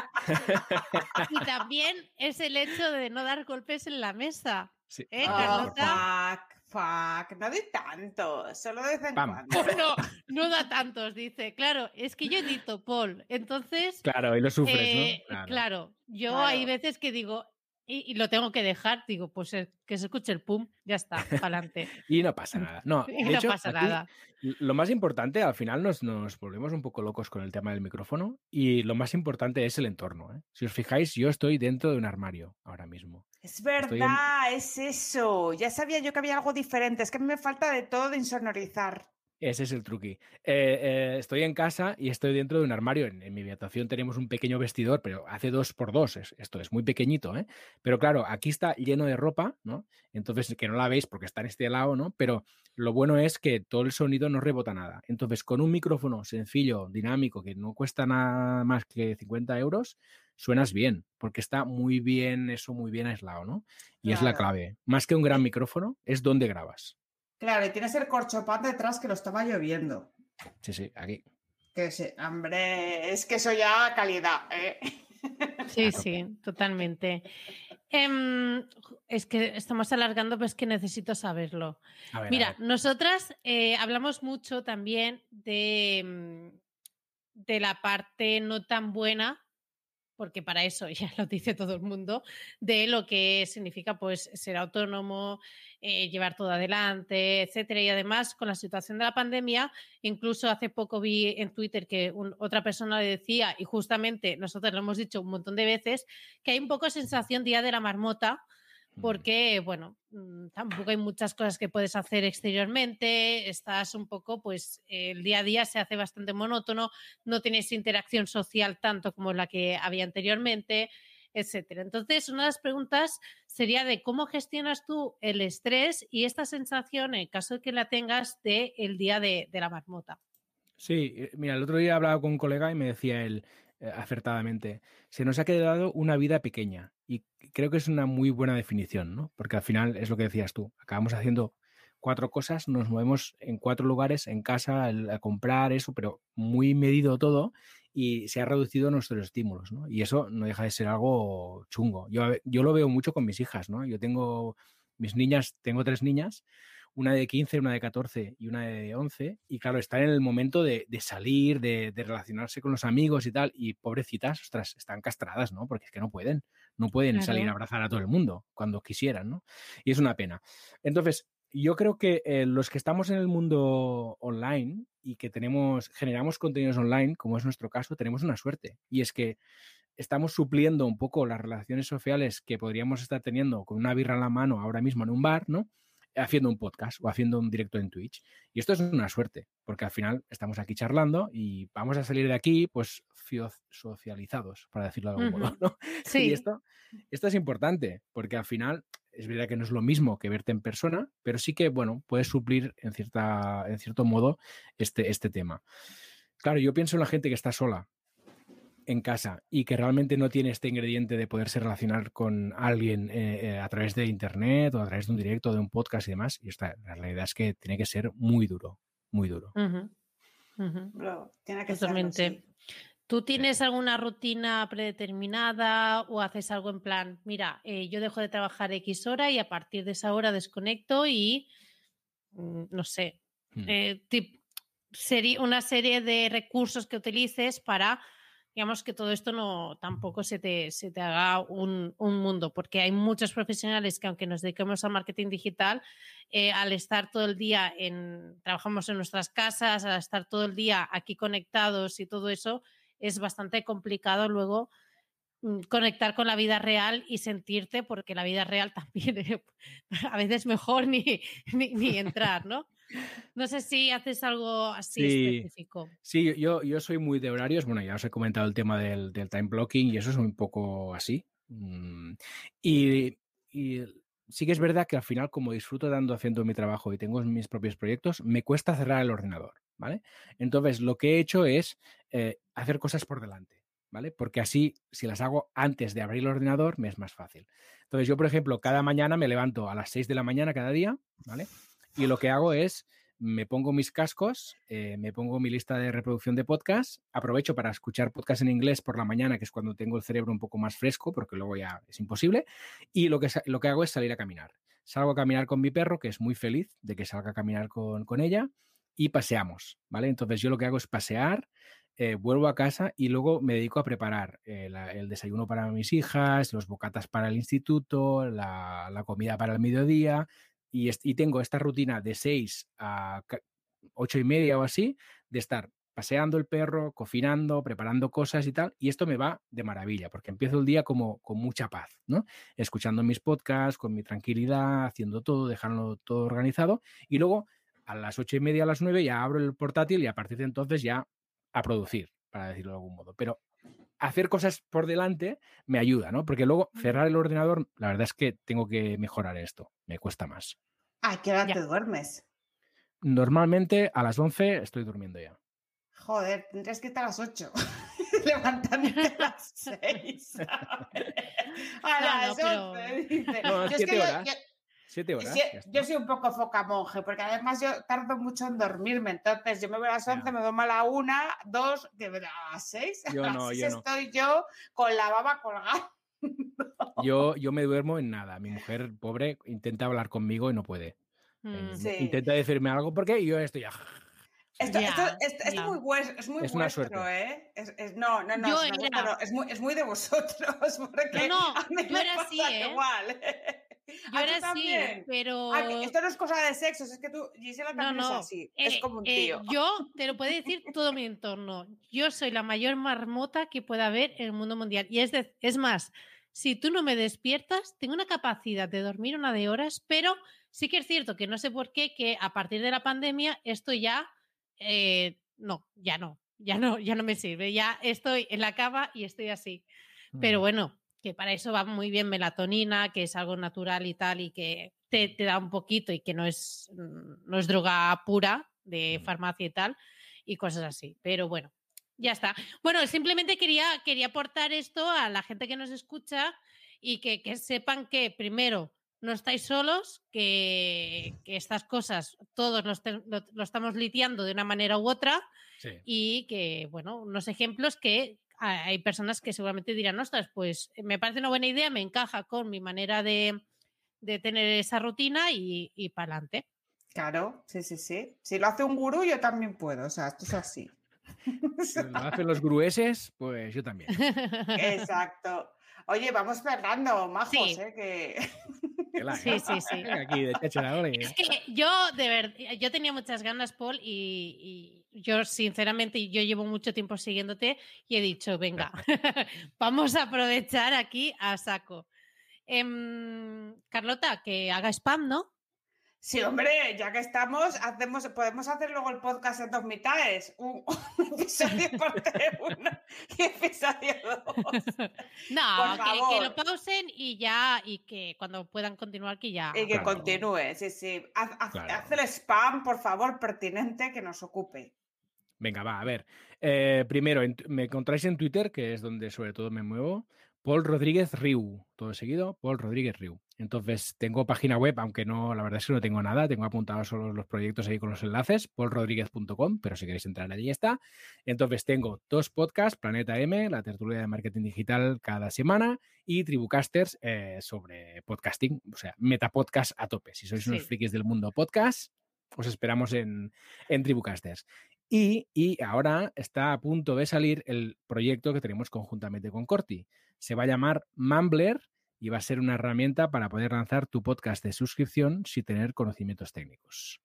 Y también es el hecho de no dar golpes en la mesa. Sí. ¿Eh, Oh, Carlota? fuck, fuck. No doy tanto, solo de vez en Pam. cuando. No, no da tantos, dice. Claro, es que yo edito, Paul. Entonces, Claro, y lo sufres, eh, ¿no? claro. yo Claro. hay veces que digo, y, y lo tengo que dejar, digo, pues eh, que se escuche el pum, ya está, para adelante. Y no pasa nada. No, Y de no hecho, pasa aquí nada. Lo más importante, al final nos, nos volvemos un poco locos con el tema del micrófono y lo más importante es el entorno. ¿eh? Si os fijáis, yo estoy dentro de un armario ahora mismo. Es en- verdad, es eso. Ya sabía yo que había algo diferente. Es que me falta de todo de insonorizar. Ese es el truqui. Eh, eh, estoy en casa y estoy dentro de un armario. En, en mi habitación tenemos un pequeño vestidor, pero hace dos por dos. es- esto es muy pequeñito, ¿eh? Pero claro, aquí está lleno de ropa, ¿no? Entonces, que no la veis porque está en este lado, ¿no? Pero lo bueno es que todo el sonido no rebota nada. Entonces, con un micrófono sencillo, dinámico, que no cuesta nada más que 50 euros, suenas bien, porque está muy bien, eso muy bien aislado, ¿no? Y es la clave. Más que un gran micrófono, es donde grabas. Claro, y tienes el corchopán detrás que lo estaba lloviendo. Sí, sí, aquí. Que sí, hombre, es que eso ya calidad, ¿eh? Sí, sí, totalmente. Em, es que estamos alargando, pero es que necesito saberlo. Ver, Mira, nosotras eh, hablamos mucho también de, mm, de la parte no tan buena, porque para eso ya lo dice todo el mundo, de lo que significa pues ser autónomo, eh, llevar todo adelante, etcétera. Y además, con la situación de la pandemia, incluso hace poco vi en Twitter que un- otra persona le decía, y justamente nosotros lo hemos dicho un montón de veces, que hay un poco sensación día de la marmota, Mm. porque, bueno, mm, tampoco hay muchas cosas que puedes hacer exteriormente, estás un poco, pues el día a día se hace bastante monótono, no tienes interacción social tanto como la que había anteriormente, etcétera. Entonces, una de las preguntas sería de cómo gestionas tú el estrés y esta sensación, en caso de que la tengas, de el día de, la marmota. Sí, eh, mira, el otro día hablaba con un colega y me decía él, eh, acertadamente, se nos ha quedado una vida pequeña. Y creo que es una muy buena definición, ¿no? Porque al final es lo que decías tú, acabamos haciendo cuatro cosas, nos movemos en cuatro lugares, en casa, el- a comprar eso, pero muy medido todo y se ha reducido nuestros estímulos, ¿no? Y eso no deja de ser algo chungo. Yo, yo lo veo mucho con mis hijas, ¿no? Yo tengo mis niñas, tengo tres niñas, una de 15, una de 14 y una de 11, y claro, están en el momento de, de salir, de, de relacionarse con los amigos y tal, y pobrecitas, ostras, están castradas, ¿no? Porque es que no pueden, no pueden salir a abrazar a todo el mundo cuando quisieran, ¿no? Y es una pena. Entonces, yo creo que eh, los que estamos en el mundo online y que tenemos, generamos contenidos online, como es nuestro caso, tenemos una suerte. Y es que estamos supliendo un poco las relaciones sociales que podríamos estar teniendo con una birra en la mano ahora mismo en un bar, ¿no? Haciendo un podcast o haciendo un directo en Twitch. Y esto es una suerte, porque al final estamos aquí charlando y vamos a salir de aquí, pues, socializados, para decirlo de algún modo. ¿no? Sí. Y esto, esto es importante, porque al final es verdad que no es lo mismo que verte en persona, pero sí que, bueno, puedes suplir en, cierta, en cierto modo este, este tema. Claro, yo pienso en la gente que está sola en casa y que realmente no tiene este ingrediente de poderse relacionar con alguien eh, eh, a través de internet o a través de un directo, de un podcast y demás. Y esta, la realidad es que tiene que ser muy duro, muy duro. Lo- tiene que serlo, Totalmente. sí. ¿Tú tienes alguna rutina predeterminada o haces algo en plan, mira, eh, yo dejo de trabajar X hora y a partir de esa hora desconecto y, mm, no sé, Hmm. eh, tip- una serie de recursos que utilices para, digamos, que todo esto no tampoco se te, se te haga un, un mundo, porque hay muchos profesionales que aunque nos dediquemos al marketing digital, eh, al estar todo el día en, trabajamos en nuestras casas, al estar todo el día aquí conectados y todo eso, es bastante complicado luego mm, conectar con la vida real y sentirte, porque la vida real también eh, a veces mejor ni, ni, ni entrar, ¿no? No sé si haces algo así Sí. específico. Sí, yo, yo soy muy de horarios. Bueno, ya os he comentado el tema del, del time blocking y eso es un poco así. Mm, Y, y sí que es verdad que al final, como disfruto dando haciendo mi trabajo y tengo mis propios proyectos, me cuesta cerrar el ordenador, ¿vale? Entonces, lo que he hecho es eh, hacer cosas por delante, ¿vale? Porque así, si las hago antes de abrir el ordenador, me es más fácil. Entonces, yo, por ejemplo, cada mañana me levanto a las 6 de la mañana cada día, ¿vale? Y lo que hago es, me pongo mis cascos, eh, me pongo mi lista de reproducción de podcast, aprovecho para escuchar podcast en inglés por la mañana, que es cuando tengo el cerebro un poco más fresco, porque luego ya es imposible, y lo que, lo que hago es salir a caminar. Salgo a caminar con mi perro, que es muy feliz de que salga a caminar con, con ella, y paseamos, ¿vale? Entonces yo lo que hago es pasear, eh, vuelvo a casa y luego me dedico a preparar eh, el desayuno para mis hijas, los bocatas para el instituto, la, la comida para el mediodía, y, tengo esta rutina de 6 a ca- ocho y media o así, de estar paseando el perro, cocinando, preparando cosas y tal, y esto me va de maravilla, porque empiezo el día como con mucha paz, ¿no? Escuchando mis podcasts, con mi tranquilidad, haciendo todo, dejándolo todo organizado, y luego a las ocho y media, a las nueve, ya abro el portátil y a partir de entonces ya a producir, para decirlo de algún modo. Pero hacer cosas por delante me ayuda, ¿no? Porque luego cerrar el ordenador, la verdad es que tengo que mejorar esto, me cuesta más. ¿A qué hora Ya. te duermes? Normalmente a las 11 estoy durmiendo ya. Joder, tendrías que estar a las 8. Levantándote a las 6. a No, las no, pero- 11. dice. No, Yo es que yo- yo- Siete horas. Sí, yo soy un poco foca monje, porque además yo tardo mucho en dormirme. Entonces, yo me voy a las Ya. 11, me duermo a la 1, 2, que me- a las 6. Yo a las no, 6 yo no. estoy yo con la baba colgada. Yo, yo me duermo en nada. Mi mujer, pobre, intenta hablar conmigo y no puede. Eh, Mm, Sí. Intenta decirme algo porque yo estoy ya. Esto, Ya, esto- esto- esto ya. es muy, vues- es muy Es una vuestro, suerte. ¿eh? Es, es- no, no, no, Yo es, vuestra, era- no, es, muy, es muy de vosotros. Porque No, no, a mí yo me era pasa así, ¿eh? igual. Yo ¿A era así, también? pero... Ah, esto no es cosa de sexos, es que tú, Gisela No, también no. es así. es eh, como un eh, tío. yo te lo puede decir todo mi entorno. Yo soy la mayor marmota que pueda haber en el mundo mundial. Y es, de- es más, si tú no me despiertas, tengo una capacidad de dormir una de horas, pero sí que es cierto que no sé por qué, que a partir de la pandemia esto ya, eh, no, ya no, ya no, ya no me sirve, ya estoy en la cama y estoy así. Pero Mm. bueno, que para eso va muy bien melatonina, que es algo natural y tal, y que te, te da un poquito y que no es, mm, no es droga pura de farmacia y tal, y cosas así. Pero bueno, ya está. Bueno, simplemente quería, quería aportar esto a la gente que nos escucha y que, que sepan que primero no estáis solos, que, que estas cosas todos los te- lo, lo estamos lidiando de una manera u otra Sí. y que, bueno, unos ejemplos que hay personas que seguramente dirán, ostras, pues me parece una buena idea, me encaja con mi manera de, de tener esa rutina y, y para adelante. Claro, sí, sí, sí. Si lo hace un gurú, yo también puedo. O sea, esto es así. Si lo hacen los grueses, pues yo también. Exacto. Oye, vamos cerrando, majos, Sí. ¿eh? Que... Sí, sí, sí. Aquí, de ole. Es que yo, de verdad, yo tenía muchas ganas, Paul, y, y yo, sinceramente, yo llevo mucho tiempo siguiéndote y he dicho, venga, vamos a aprovechar aquí a saco. Em, Carlota, que haga spam, ¿no? Sí, hombre, ya que estamos, hacemos, podemos hacer luego el podcast en dos mitades. Un, un episodio parte uno y episodio dos. No, que, lo pausen y ya, y que cuando puedan continuar, que ya. Y que Claro. continúe, sí, sí. Haz, haz- Claro. haz el spam, por favor, pertinente que nos ocupe. Venga, va, a ver. Eh, primero, en me encontráis en Twitter, que es donde sobre todo me muevo. Paul Rodríguez Riu, todo seguido, Paul Rodríguez Riu. Entonces, tengo página web, aunque no, la verdad es que no tengo nada, tengo apuntados solo los proyectos ahí con los enlaces, paulrodríguez.com, pero si queréis entrar allí está. Entonces, tengo dos podcasts, Planeta M, la tertulia de marketing digital cada semana, y Tribucasters eh, sobre podcasting, o sea, metapodcast a tope. Si sois unos frikis del mundo podcast, os esperamos en, en Tribucasters. Y, y ahora está a punto de salir el proyecto que tenemos conjuntamente con Corti. Se va a llamar Mumbler y va a ser una herramienta para poder lanzar tu podcast de suscripción sin tener conocimientos técnicos.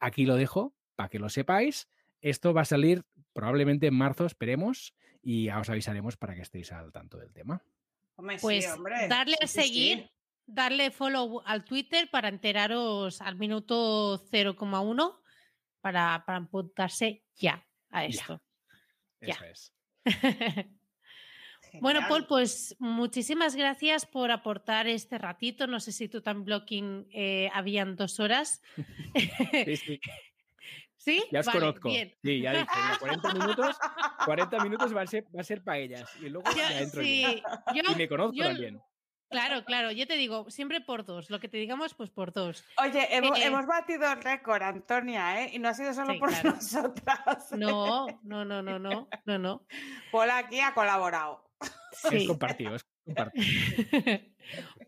Aquí lo dejo para que lo sepáis. Esto va a salir probablemente en marzo, esperemos, y ya os avisaremos para que estéis al tanto del tema. Sí, Pues hombre. darle a Sí, sí, sí. seguir, darle follow al Twitter para enteraros al minuto 0,1 para, para apuntarse ya a esto. Ya. Eso es. Bueno. Paul, pues muchísimas gracias por aportar este ratito. No sé si tu time blocking eh, habían dos horas. Sí, sí, ¿Sí? ya os Vale, conozco. bien. Sí, ya dije, mira, 40 minutos, 40 minutos va a ser, va a ser para ellas. Y luego Yo- ya entro yo. sí, yo- Y me conozco yo- también. Claro, claro, yo te digo, siempre por dos. Lo que te digamos, pues por dos. Oye, hemos, Eh, hemos batido el récord, Antonia, ¿eh? Y no ha sido solo Sí, por claro. nosotras. No, no, no, no, no, no, no. Paul aquí ha colaborado. Es Sí. compartido, es compartido.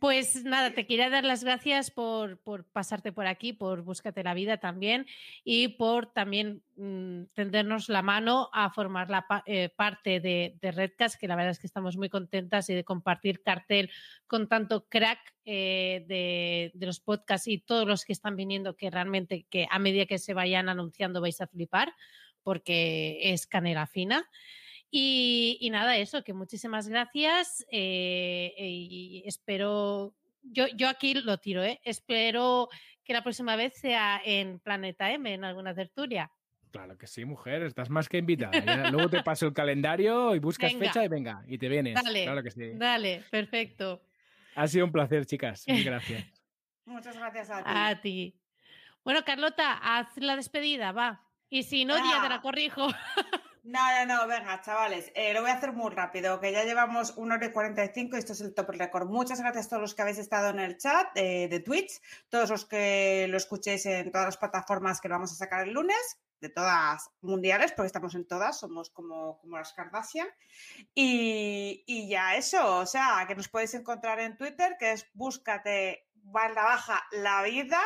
Pues nada, te quería dar las gracias por, por pasarte por aquí, por Búscate la Vida también y por también mm, tendernos la mano a formar la eh, parte de, de Redcast, que la verdad es que estamos muy contentas y de compartir cartel con tanto crack eh, de, de los podcasts y todos los que están viniendo, que realmente que a medida que se vayan anunciando vais a flipar, porque es canela fina. Y, y nada, eso, que muchísimas gracias eh, y espero, yo, yo aquí lo tiro, ¿eh? espero que la próxima vez sea en Planeta M, en alguna tertulia. Claro que sí, mujer, estás más que invitada. Ya luego te paso el calendario y buscas Venga. fecha y venga, y te vienes. Dale, Claro que sí. Dale, perfecto. Ha sido un placer, chicas. Mil gracias. Muchas gracias a ti. A ti. Bueno, Carlota, haz la despedida, va. Y si no, ya te la Ah. corrijo. No, no, no, venga, chavales, eh, lo voy a hacer muy rápido, que ya llevamos 1 hora y 45 y esto es el top récord. Muchas gracias a todos los que habéis estado en el chat eh, de Twitch, todos los que lo escuchéis en todas las plataformas que lo vamos a sacar el lunes, de todas mundiales, porque estamos en todas, somos como, como las Kardashian. Y, y ya eso, o sea, que nos podéis encontrar en Twitter, que es búscate barra baja la vida.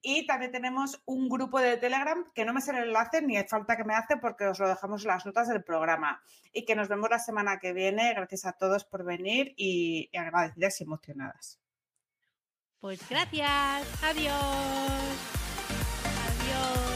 Y también tenemos un grupo de Telegram que no me sé el enlace ni hay falta que me hace porque os lo dejamos en las notas del programa. Y que nos vemos la semana que viene. Gracias a todos por venir y agradecidas y emocionadas. Pues gracias. Adiós. Adiós.